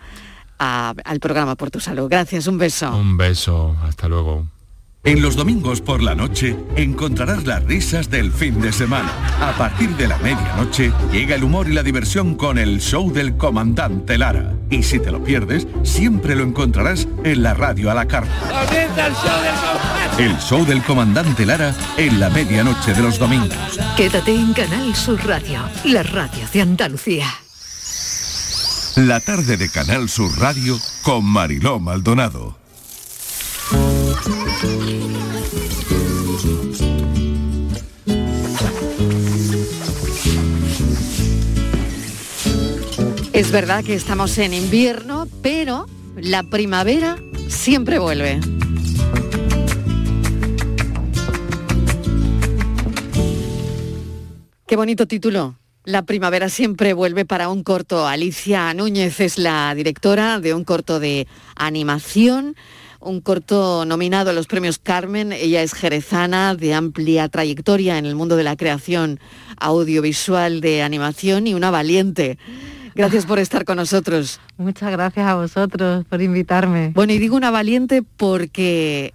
a- al programa Por tu Salud. Gracias, un beso. un beso, hasta luego. En los domingos por la noche encontrarás las risas del fin de semana. A partir de la medianoche llega el humor y la diversión con el show del comandante Lara. Y si te lo pierdes, siempre lo encontrarás en la radio a la carta. El show del comandante Lara en la medianoche de los domingos. Quédate en Canal Sur Radio, la radio de Andalucía. La tarde de Canal Sur Radio con Mariló Maldonado. Es verdad que estamos en invierno, pero la primavera siempre vuelve. Qué bonito título. La primavera siempre vuelve para un corto. Alicia Núñez es la directora de un corto de animación, un corto nominado a los premios Carmen. Ella es jerezana de amplia trayectoria en el mundo de la creación audiovisual de animación y una valiente. Gracias por estar con nosotros. Muchas gracias a vosotros por invitarme. Bueno, y digo una valiente porque,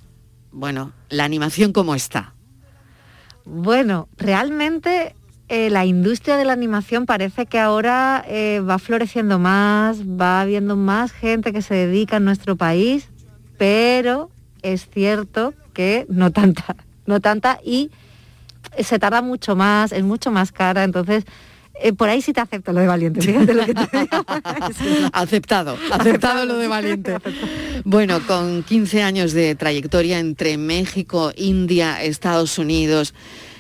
bueno, la animación como está. Bueno, realmente eh, la industria de la animación parece que ahora eh, va floreciendo más, va habiendo más gente que se dedica en nuestro país, pero es cierto que no tanta, no tanta y se tarda mucho más, es mucho más cara, entonces eh, por ahí sí te acepto lo de valiente, fíjate lo que te digo. Aceptado, aceptado lo de valiente. Bueno, con 15 años de trayectoria entre México, India, Estados Unidos,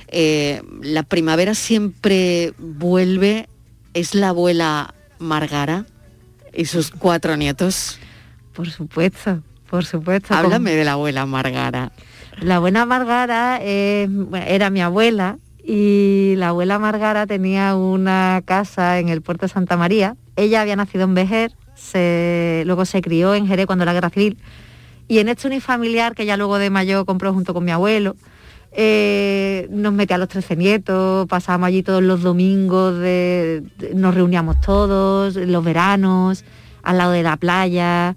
eh, la primavera siempre vuelve, es la abuela Margara y sus cuatro nietos. Por supuesto, por supuesto. Háblame de la abuela Margara. La buena Margara eh, era mi abuela y la abuela Margara tenía una casa en el puerto de Santa María. Ella había nacido en Vejer, luego se crió en Jerez cuando la guerra civil y en este unifamiliar que ya luego de mayo compró junto con mi abuelo, eh, nos metía a los 13 nietos, pasábamos allí todos los domingos, nos reuníamos todos, los veranos, al lado de la playa.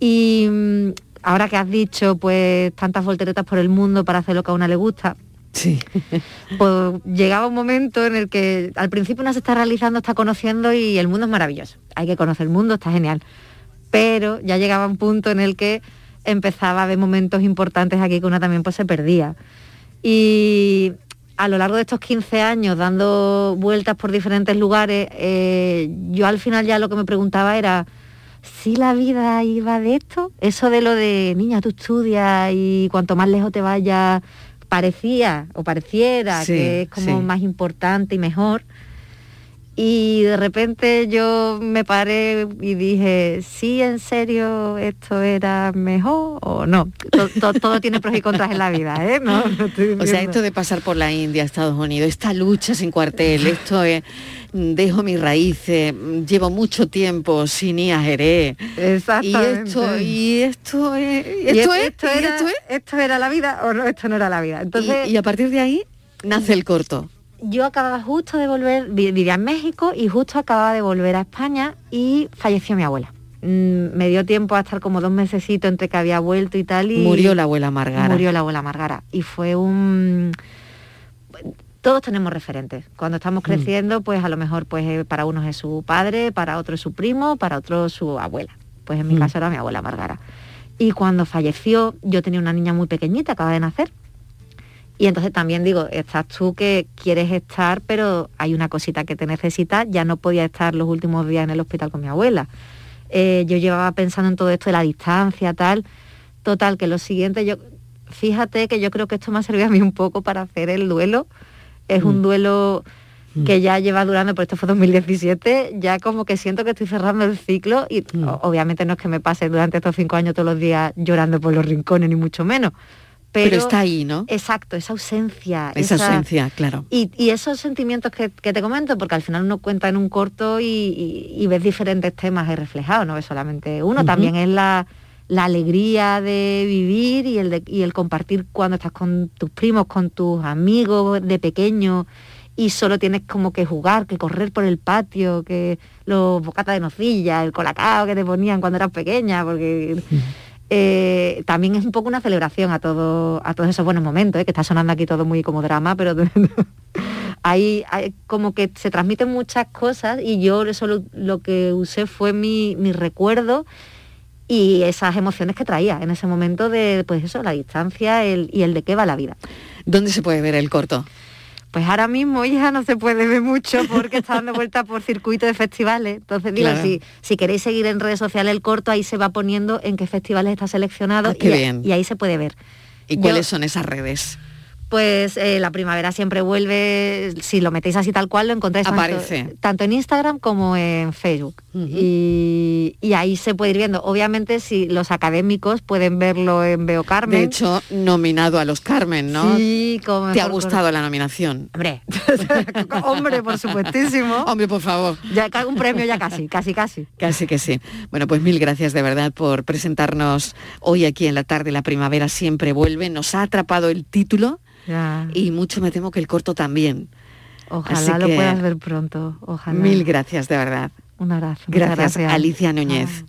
Y mm, ahora que has dicho, pues tantas volteretas por el mundo para hacer lo que a una le gusta. Sí. pues llegaba un momento en el que al principio uno se está realizando, está conociendo y el mundo es maravilloso. Hay que conocer el mundo, está genial. Pero ya llegaba un punto en el que empezaba a haber momentos importantes aquí que una también pues se perdía. Y a lo largo de estos 15 años, dando vueltas por diferentes lugares, eh, yo al final ya lo que me preguntaba era, si la vida iba de esto, eso de lo de niña, tú estudias y cuanto más lejos te vayas, parecía o pareciera que es como más importante y mejor y de repente yo me paré y dije, ¿sí en serio esto era mejor o no? Todo, tiene pros y contras en la vida, ¿eh? o sea, esto de pasar por la India, Estados Unidos, esta lucha sin cuartel, esto es, dejo mis raíces, llevo mucho tiempo sin Jerez. Exactamente. Y esto, y esto, es, esto, era, esto, era la vida o no, esto no era la vida. Entonces, y a partir de ahí nace el corto yo acababa justo de volver, vivía en México y justo acababa de volver a España y falleció mi abuela. Mm, me dio tiempo a estar como dos mesecitos entre que había vuelto y tal. Y murió la abuela Margara. Murió la abuela Margara. Y fue un... Todos tenemos referentes. Cuando estamos mm. creciendo, pues a lo mejor pues eh, para unos es su padre, para otros es su primo, para otros su abuela. Pues en mi mm. caso era mi abuela Margara. Y cuando falleció, yo tenía una niña muy pequeñita, acaba de nacer, y entonces también digo, estás tú que quieres estar, pero hay una cosita que te necesita, ya no podía estar los últimos días en el hospital con mi abuela. Eh, yo llevaba pensando en todo esto de la distancia, tal. Total, que lo siguiente, yo, fíjate que yo creo que esto me ha servido a mí un poco para hacer el duelo. Es un mm. duelo mm. que ya lleva durando, pero esto fue 2017, ya como que siento que estoy cerrando el ciclo y mm. obviamente no es que me pase durante estos cinco años todos los días llorando por los rincones, ni mucho menos pero, está ahí, ¿no? Exacto, esa ausencia. Esa, ausencia, claro. Y, esos sentimientos que, te comento, porque al final uno cuenta en un corto y, ves diferentes temas ahí reflejados, no ves solamente uno, también es la, alegría de vivir y el, y el compartir cuando estás con tus primos, con tus amigos de pequeño y solo tienes como que jugar, que correr por el patio, que los bocatas de nocilla, el colacao que te ponían cuando eras pequeña, porque... Eh, también es un poco una celebración a, todo, a todos esos buenos momentos, ¿eh? que está sonando aquí todo muy como drama, pero hay, como que se transmiten muchas cosas y yo eso lo, que usé fue mi, recuerdo y esas emociones que traía en ese momento de, pues eso, la distancia y el de qué va la vida. ¿Dónde se puede ver el corto? Pues ahora mismo ya no se puede ver mucho porque está dando vuelta por circuito de festivales. Entonces, digo, si, si queréis seguir en redes sociales el corto, ahí se va poniendo en qué festivales está seleccionado ah, y, y, ahí se puede ver. ¿Y cuáles son esas redes? Pues eh, la primavera siempre vuelve, si lo metéis así tal cual, lo encontráis Aparece. Tanto, en Instagram como en Facebook. y, ahí se puede ir viendo. Obviamente si los académicos pueden verlo en Veo Carmen. De hecho, nominado a los Carmen, ¿no? Sí, como ¿Te ha gustado la nominación? Hombre, hombre, por supuestísimo. hombre, por favor. Ya un premio ya casi, casi, casi. Casi que sí. Bueno, pues mil gracias de verdad por presentarnos hoy aquí en la tarde. La primavera siempre vuelve. Nos ha atrapado el título y mucho me temo que el corto también. Ojalá lo puedas ver pronto, ojalá. Mil gracias, de verdad. Un abrazo. Gracias, Alicia Núñez.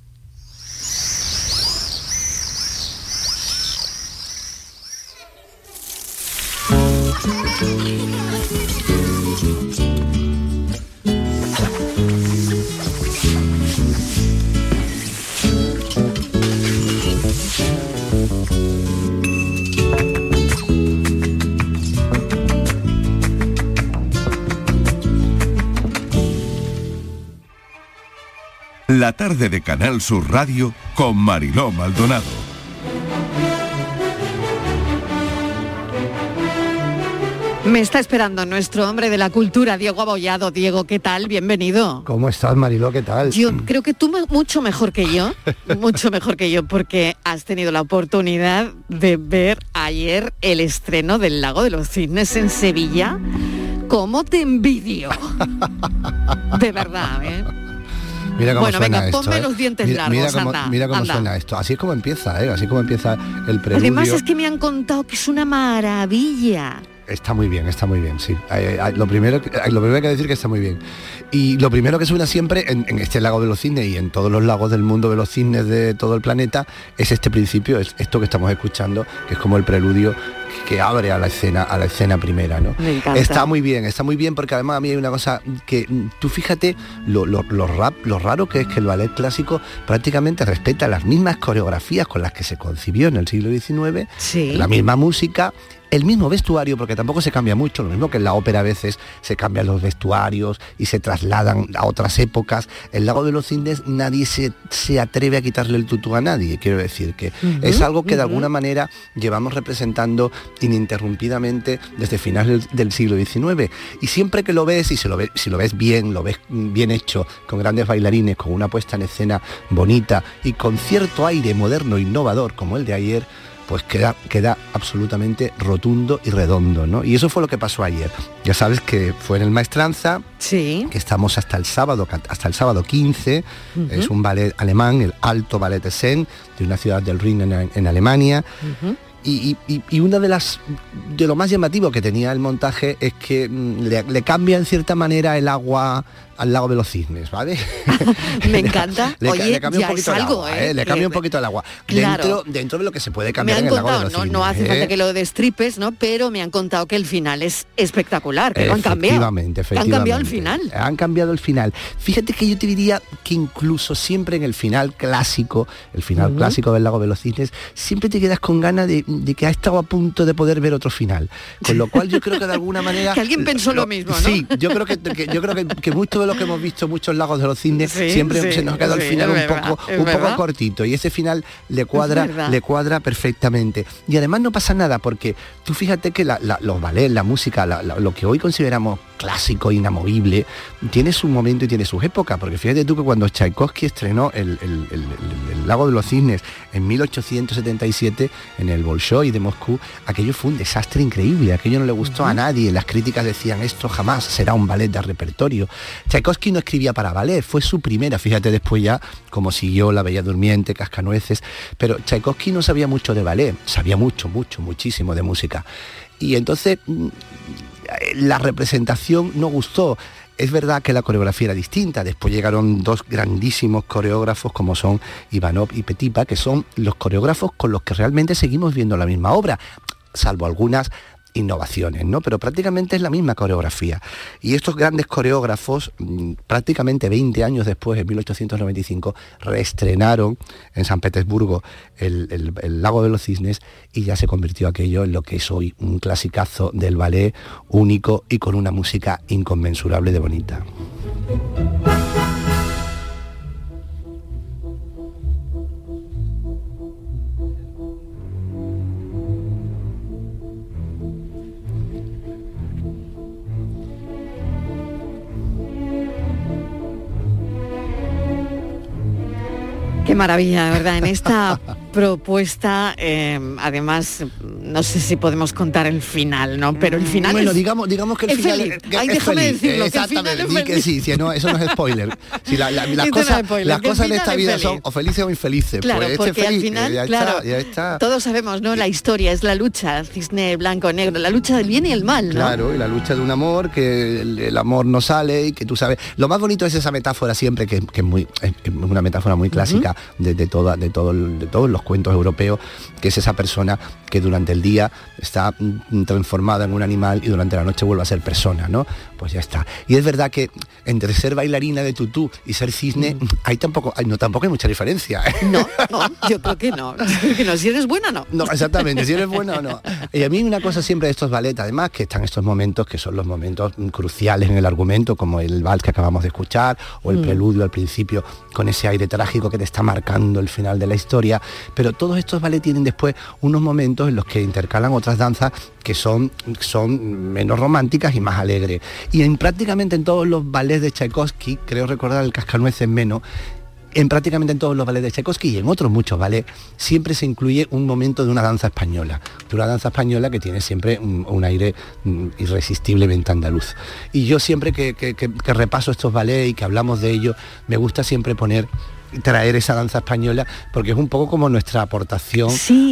La tarde de Canal Sur Radio con Mariló Maldonado. Me está esperando nuestro hombre de la cultura, Diego Abollado. Diego, ¿qué tal? Bienvenido. ¿Cómo estás, Mariló? ¿Qué tal? Yo creo que tú me- mucho mejor que yo, mucho mejor que yo, porque has tenido la oportunidad de ver ayer el estreno del Lago de los Cisnes en Sevilla. ¿Cómo te envidio? De verdad, ¿eh? Mira cómo Bueno, suena venga, esto. ponme ¿eh? los dientes mira, largos, Mira cómo, anda, mira cómo anda. suena esto. Así es como empieza, ¿eh? Así como empieza el preludio. Además es que me han contado que es una maravilla. Está muy bien, está muy bien, sí. Lo, primero, que- hay- lo primero que hay que decir que está muy bien. Y lo primero que suena siempre en, en este lago de los cisnes y en todos los lagos del mundo de los cisnes de todo el planeta es este principio, es esto que estamos escuchando, que es como el preludio que abre a la escena, a la escena primera, ¿no? Me encanta. Está muy bien, está muy bien porque además a mí hay una cosa que tú fíjate lo, lo- lo rap, lo raro que es que el ballet clásico prácticamente respeta las mismas coreografías con las que se concibió en el siglo XIX, la misma música. El mismo vestuario, porque tampoco se cambia mucho, lo mismo que en la ópera a veces se cambian los vestuarios y se trasladan a otras épocas. El Lago de los Cisnes nadie se, se atreve a quitarle el tutú a nadie, quiero decir que es algo que de alguna manera llevamos representando ininterrumpidamente desde finales del, del siglo XIX. Y siempre que lo ves, y si lo ves, si lo ves bien, lo ves bien hecho, con grandes bailarines, con una puesta en escena bonita y con cierto aire moderno innovador como el de ayer, pues queda, queda absolutamente rotundo y redondo, ¿no? Y eso fue lo que pasó ayer. Ya sabes que fue en el Maestranza, sí. que estamos hasta el sábado, hasta el sábado 15, Ujú. es un ballet alemán, el Alto Ballet Essen, de una ciudad del Rin en, en Alemania. Y, y- y- y una de las de lo más llamativo que tenía el montaje es que mm, le, le cambia en cierta manera el agua al lago de los cisnes, ¿vale? Me encanta. Le, Oye, le cambia un poquito el algo, agua, ¿eh? ¿eh? Le cambia un poquito el agua. Claro. Dentro, dentro de lo que se puede Me cambiar han en el lago de los no, cisnes. no hace ¿eh? falta que lo destripes, ¿no? Pero me han contado que el final es espectacular, que lo han cambiado. Efectivamente, han cambiado el final. Han cambiado el final. Fíjate que yo te diría que incluso siempre en el final clásico, el final clásico del Lago de los Cisnes, siempre te quedas con ganas de, de que ha estado a punto de poder ver otro final. Con lo cual yo creo que de alguna manera... Que alguien pensó lo mismo, ¿no? Sí, yo creo que, que- yo creo que, que mucho de lo que hemos visto muchos lagos de los cisnes Sí, siempre sí, se nos queda al sí, final un verdad, poco, un poco cortito y ese final le cuadra, le cuadra perfectamente. Y además no pasa nada porque tú fíjate que la- la- los ballets, la música, la- lo que hoy consideramos clásico, inamovible, tiene su momento y tiene sus épocas. Porque fíjate tú que cuando Tchaikovsky estrenó el, el- el- el- el Lago de los Cisnes en 1877 en el Bolshoi de Moscú, aquello fue un desastre increíble, aquello no le gustó a nadie. Las críticas decían esto jamás será un ballet de repertorio. Tchaikovsky no escribía para ballet, fue su primera, fíjate después ya como siguió La Bella Durmiente, Cascanueces, pero Tchaikovsky no sabía mucho de ballet, sabía mucho, mucho, muchísimo de música. Y entonces mm, la representación no gustó. Es verdad que la coreografía era distinta. Después llegaron dos grandísimos coreógrafos como son Ivanov y Petipa, que son los coreógrafos con los que realmente seguimos viendo la misma obra, salvo algunas innovaciones, ¿no? Pero prácticamente es la misma coreografía. Y estos grandes coreógrafos, mm, prácticamente 20 años después, en 1895, reestrenaron en San Petersburgo el, Lago de los Cisnes y ya se convirtió aquello en lo que es hoy un clasicazo del ballet único y con una música inconmensurable de bonita. Qué maravilla, verdad. En esta propuesta, eh, además, no sé si podemos contar el final, ¿no? Pero el final bueno, es- digamos, digamos que el es final feliz. es, Ay, es déjame feliz. decirlo, que el Exactamente, final es di que sí, sí, no, eso no es spoiler. Si la- la- las cosas, spoiler, las que el cosas en final esta es vida son o felices o infelices. Claro, pues este porque al feliz, final, ya claro, está, ya está. todos sabemos, ¿no? La historia es la lucha, cisne blanco negro, la lucha del bien y el mal, ¿no? Claro, y la lucha de un amor, que el, el amor no sale y que tú sabes. Lo más bonito es esa metáfora siempre, que, que es, muy, es una metáfora muy clásica de, de toda, de, todo, el- de todos los cuentos europeos, que es esa persona que durante el día está mm, transformada en un animal y durante la noche vuelve a ser persona, ¿no? Pues ya está. Y es verdad que entre ser bailarina de tutú y ser cisne, hay tampoco, hay- no, tampoco hay mucha diferencia. ¿eh? No, no, yo creo que no. Que no. Si eres buena, no. No, exactamente, si eres buena o no. Y a mí una cosa siempre de estos ballets, además que están estos momentos que son los momentos mm, cruciales en el argumento, como el vals que acabamos de escuchar, o el Mm. preludio al principio, con ese aire trágico que te está marcando el final de la historia. Pero todos estos ballets tienen después unos momentos en los que intercalan otras danzas que son, son menos románticas y más alegres. Y en prácticamente en todos los ballets de Tchaikovsky, creo recordar el cascanueces menos, en prácticamente en todos los ballets de Tchaikovsky y en otros muchos ballets siempre se incluye un momento de una danza española, de una danza española que tiene siempre un, aire mm, irresistiblemente andaluz. Y yo siempre que repaso estos ballets y que hablamos de ellos, me gusta siempre poner traer esa danza española porque es un poco como nuestra aportación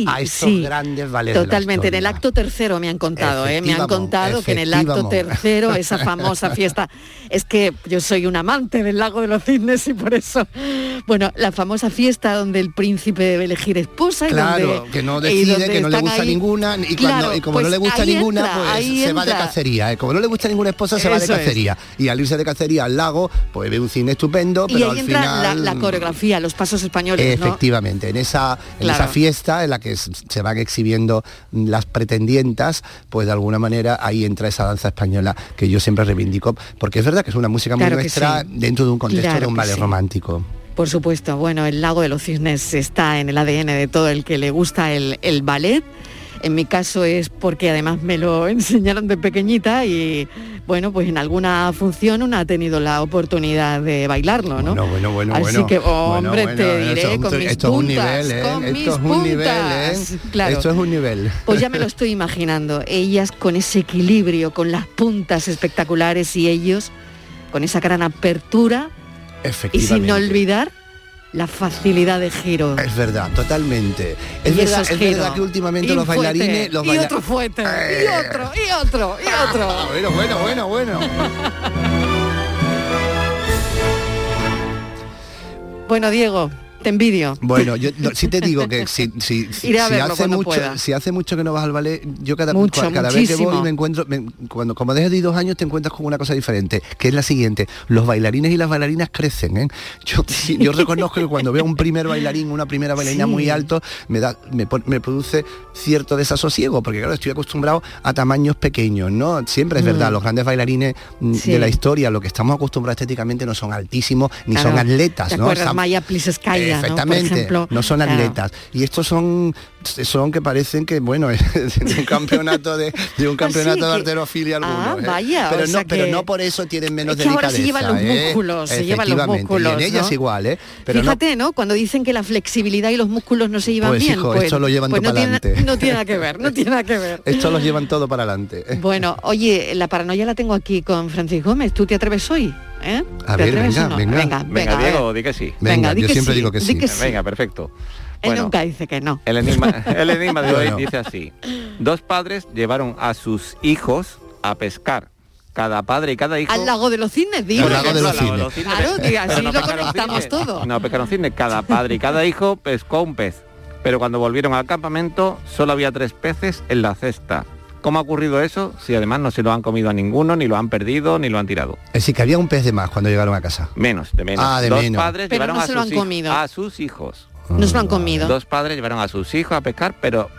a sí. grandes ballets de la Totalmente. En el acto tercero me han contado, ¿eh? me han contado que en el acto tercero, esa famosa fiesta, es que yo soy un amante del lago de los cisnes y por eso, bueno, la famosa fiesta donde el príncipe debe elegir esposa y Claro, donde, que no y decide, que no le gusta ahí- ninguna y, cuando, y como no pues le gusta ninguna, entra, pues se va de cacería. ¿eh? Como no le gusta ninguna esposa, se va de es. cacería. Y al irse de cacería al lago, pues ve un cine estupendo, Y pero ahí al entra final... la, la coreografía, los pasos españoles, ¿no? Efectivamente, en esa, en Claro. esa fiesta en la que se van exhibiendo las pretendientas, pues de alguna manera ahí entra esa danza española que yo siempre reivindico, porque es verdad que es una música muy Claro nuestra sí. dentro de un contexto Claro de un ballet sí. romántico. Por supuesto, bueno, el lago de los cisnes está en el ADN de todo el que le gusta el, el ballet. En mi caso es porque además me lo enseñaron de pequeñita y bueno, pues en alguna función una ha tenido la oportunidad de bailarlo, ¿no? Bueno, bueno, bueno, Así bueno. que, Bueno, hombre, bueno, te diré con mis esto es un puntas, nivel, ¿eh? con Esto mis es un nivel, ¿eh? puntas. Claro. Esto es un nivel. Pues ya me lo estoy imaginando. Ellas con ese equilibrio, con las puntas espectaculares y ellos con esa gran apertura y sin olvidar la facilidad de giro. Es verdad, totalmente. Es Y verdad, es que últimamente Y los bailarines... Los y baila- otro fuete, Eh. y otro, y otro, y otro. Bueno, bueno, bueno, bueno. Bueno, Diego, te envidio. Bueno, yo no, sí te digo que si, si, si- Iré a si verlo hace mucho, pueda. si hace mucho que no vas al ballet, yo cada, Mucho, cua- cada vez que voy me encuentro, me- cuando como dejes de ir dos años te encuentras con una cosa diferente, que es la siguiente, los bailarines y las bailarinas crecen, ¿eh? Yo, sí, yo reconozco que cuando veo un primer bailarín, una primera bailarina Sí. muy alto, me da, me, produce cierto desasosiego, porque claro, estoy acostumbrado a tamaños pequeños, ¿no? Siempre es Mm. verdad, los grandes bailarines mm, Sí. de la historia, lo que estamos acostumbrados estéticamente no son altísimos, ni Claro. son atletas, ¿Te ¿no? acuerdas Están- Maya Pliskaya, ¿no? Por Perfectamente, ejemplo. no son Claro. atletas. Y estos son son que parecen que, bueno, de un campeonato de, de un campeonato Ah, sí, de arterofilia algunos. Ah, ¿eh? vaya, pero o no, sea pero que- no por eso tienen menos Es que ahora delicadeza. se llevan los ¿eh? músculos, se llevan los músculos, Y en ellas ¿no? igual, ¿eh? Pero no Fíjate, no. Cuando dicen que la flexibilidad y los músculos no se llevan Pues, bien, hijo, pues, esto lo llevan pues todo no, tiene, pa'lante. no tiene nada que ver, no tiene nada que ver. Estos los llevan todo para adelante. ¿eh? Bueno, oye, la paranoia la tengo aquí con Francis Gómez. ¿Tú te atreves hoy? ¿Eh? A ¿Te ver, venga, no? venga. venga, Venga, venga. Diego, di que sí. Venga, di yo que siempre sí, digo que di sí. que sí. Venga, perfecto. Él Bueno, nunca dice que no. el enigma, el enigma de hoy Bueno. dice así. Dos padres llevaron a sus hijos a pescar. Cada padre y cada hijo... Al lago de los cisnes, digo. Al lago de los cisnes. Claro, Pero así no lo pescaron conectamos cisnes. todo. No pescaron cisnes. Cada padre y cada hijo pescó un pez. Pero cuando volvieron al campamento solo había tres peces en la cesta. ¿Cómo ha ocurrido eso si además no se lo han comido a ninguno, ni lo han perdido, ni lo han tirado? Es decir, que había un pez de más cuando llegaron a casa. Menos, de menos. Ah, de Dos menos. padres Pero llevaron no a se lo sus han hij- comido. a sus hijos. No se lo han comido. Dos padres llevaron a sus hijos a pescar, pero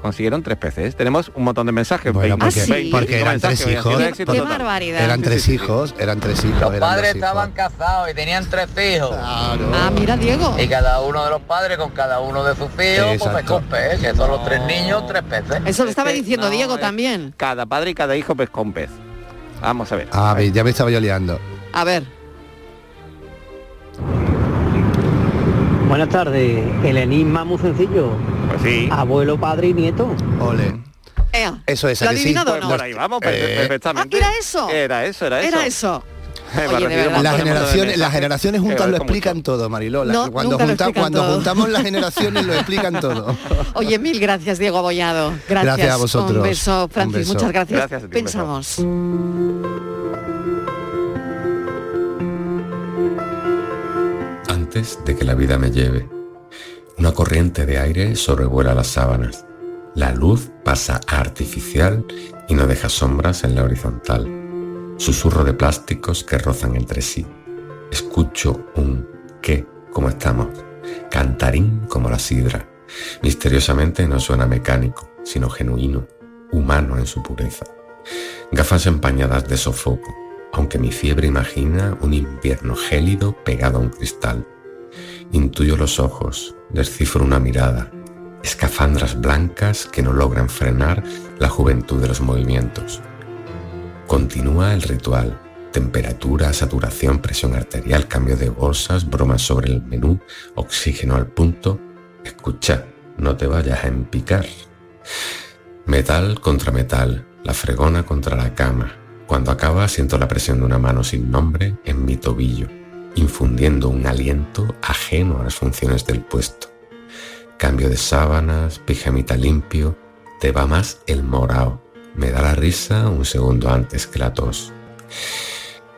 consiguieron tres peces. Tenemos un montón de mensajes. Bueno, 20, porque, sí. porque eran mensajes, tres hijos. éxito Qué total. barbaridad. Eran tres hijos, eran tres hijos. Los padres estaban casados y tenían tres hijos. Ah, mira, Diego. Y cada uno de los padres con cada uno de sus hijos, pues Exacto. un pez, que son los tres niños, tres peces. Eso lo estaba diciendo no, Diego también. Cada padre y cada hijo pescó un pez. Vamos a ver. Ah, ve, ya me estaba yo liando. A ver. Buenas tardes. El enigma muy sencillo. Pues sí. Abuelo, padre y nieto. Ole. Ea. Eso es, ¿Lo por ahí vamos, Eh. Ah, perfectamente. ¿era eso? Era eso, era eso. Era eso. Oye, verdad. Las generaciones, las generaciones juntas lo explican mucho. todo, Mariló. No, cuando junta- todo. juntamos las generaciones lo explican todo. Oye, mil gracias, Diego Abollado. Gracias. Gracias a vosotros. Un beso, Un Francis. beso. Muchas gracias. Ti. Pensamos. Antes de que la vida me lleve, una corriente de aire sobrevuela las sábanas. La luz pasa a artificial y no deja sombras en la horizontal. Susurro de plásticos que rozan entre sí. Escucho un ¿qué? ¿Cómo estamos? Cantarín como la sidra. Misteriosamente no suena mecánico, sino genuino, humano en su pureza. Gafas empañadas de sofoco, aunque mi fiebre imagina un invierno gélido pegado a un cristal. Intuyo los ojos, descifro una mirada, escafandras blancas que no logran frenar la juventud de los movimientos. Continúa el ritual, temperatura, saturación, presión arterial, cambio de bolsas, bromas sobre el menú, oxígeno al punto. Escucha, no te vayas a empicar. Metal contra metal, la fregona contra la cama. Cuando acaba siento la presión de una mano sin nombre en mi tobillo, infundiendo un aliento ajeno a las funciones del puesto. Cambio de sábanas, pijamita limpio, te va más el morao. Me da la risa un segundo antes que la tos.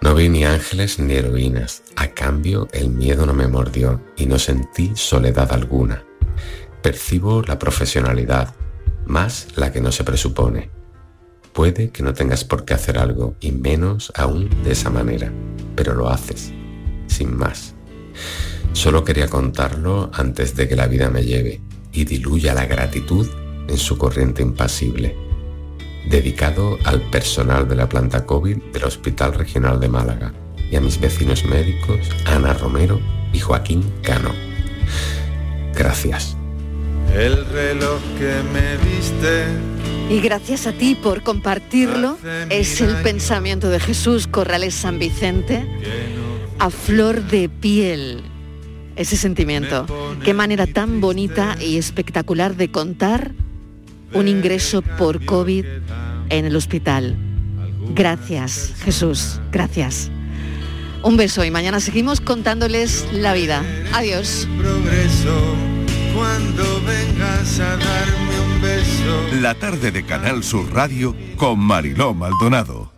No vi ni ángeles ni heroínas. A cambio, el miedo no me mordió y no sentí soledad alguna. Percibo la profesionalidad, más la que no se presupone. Puede que no tengas por qué hacer algo, y menos aún de esa manera, pero lo haces, sin más. Solo quería contarlo antes de que la vida me lleve y diluya la gratitud en su corriente impasible. Dedicado al personal de la planta COVID del Hospital Regional de Málaga y a mis vecinos médicos Ana Romero y Joaquín Cano. Gracias. El reloj que me viste. Y gracias a ti por compartirlo. Es el pensamiento de Jesús Corrales San Vicente. A flor de piel. Ese sentimiento. Qué manera tan bonita y espectacular de contar un ingreso por COVID en el hospital. Gracias, Jesús. Gracias. Un beso y mañana seguimos contándoles la vida. Adiós. Progreso cuando vengas a darme un beso. La tarde de Canal Sur Radio con Mariló Maldonado.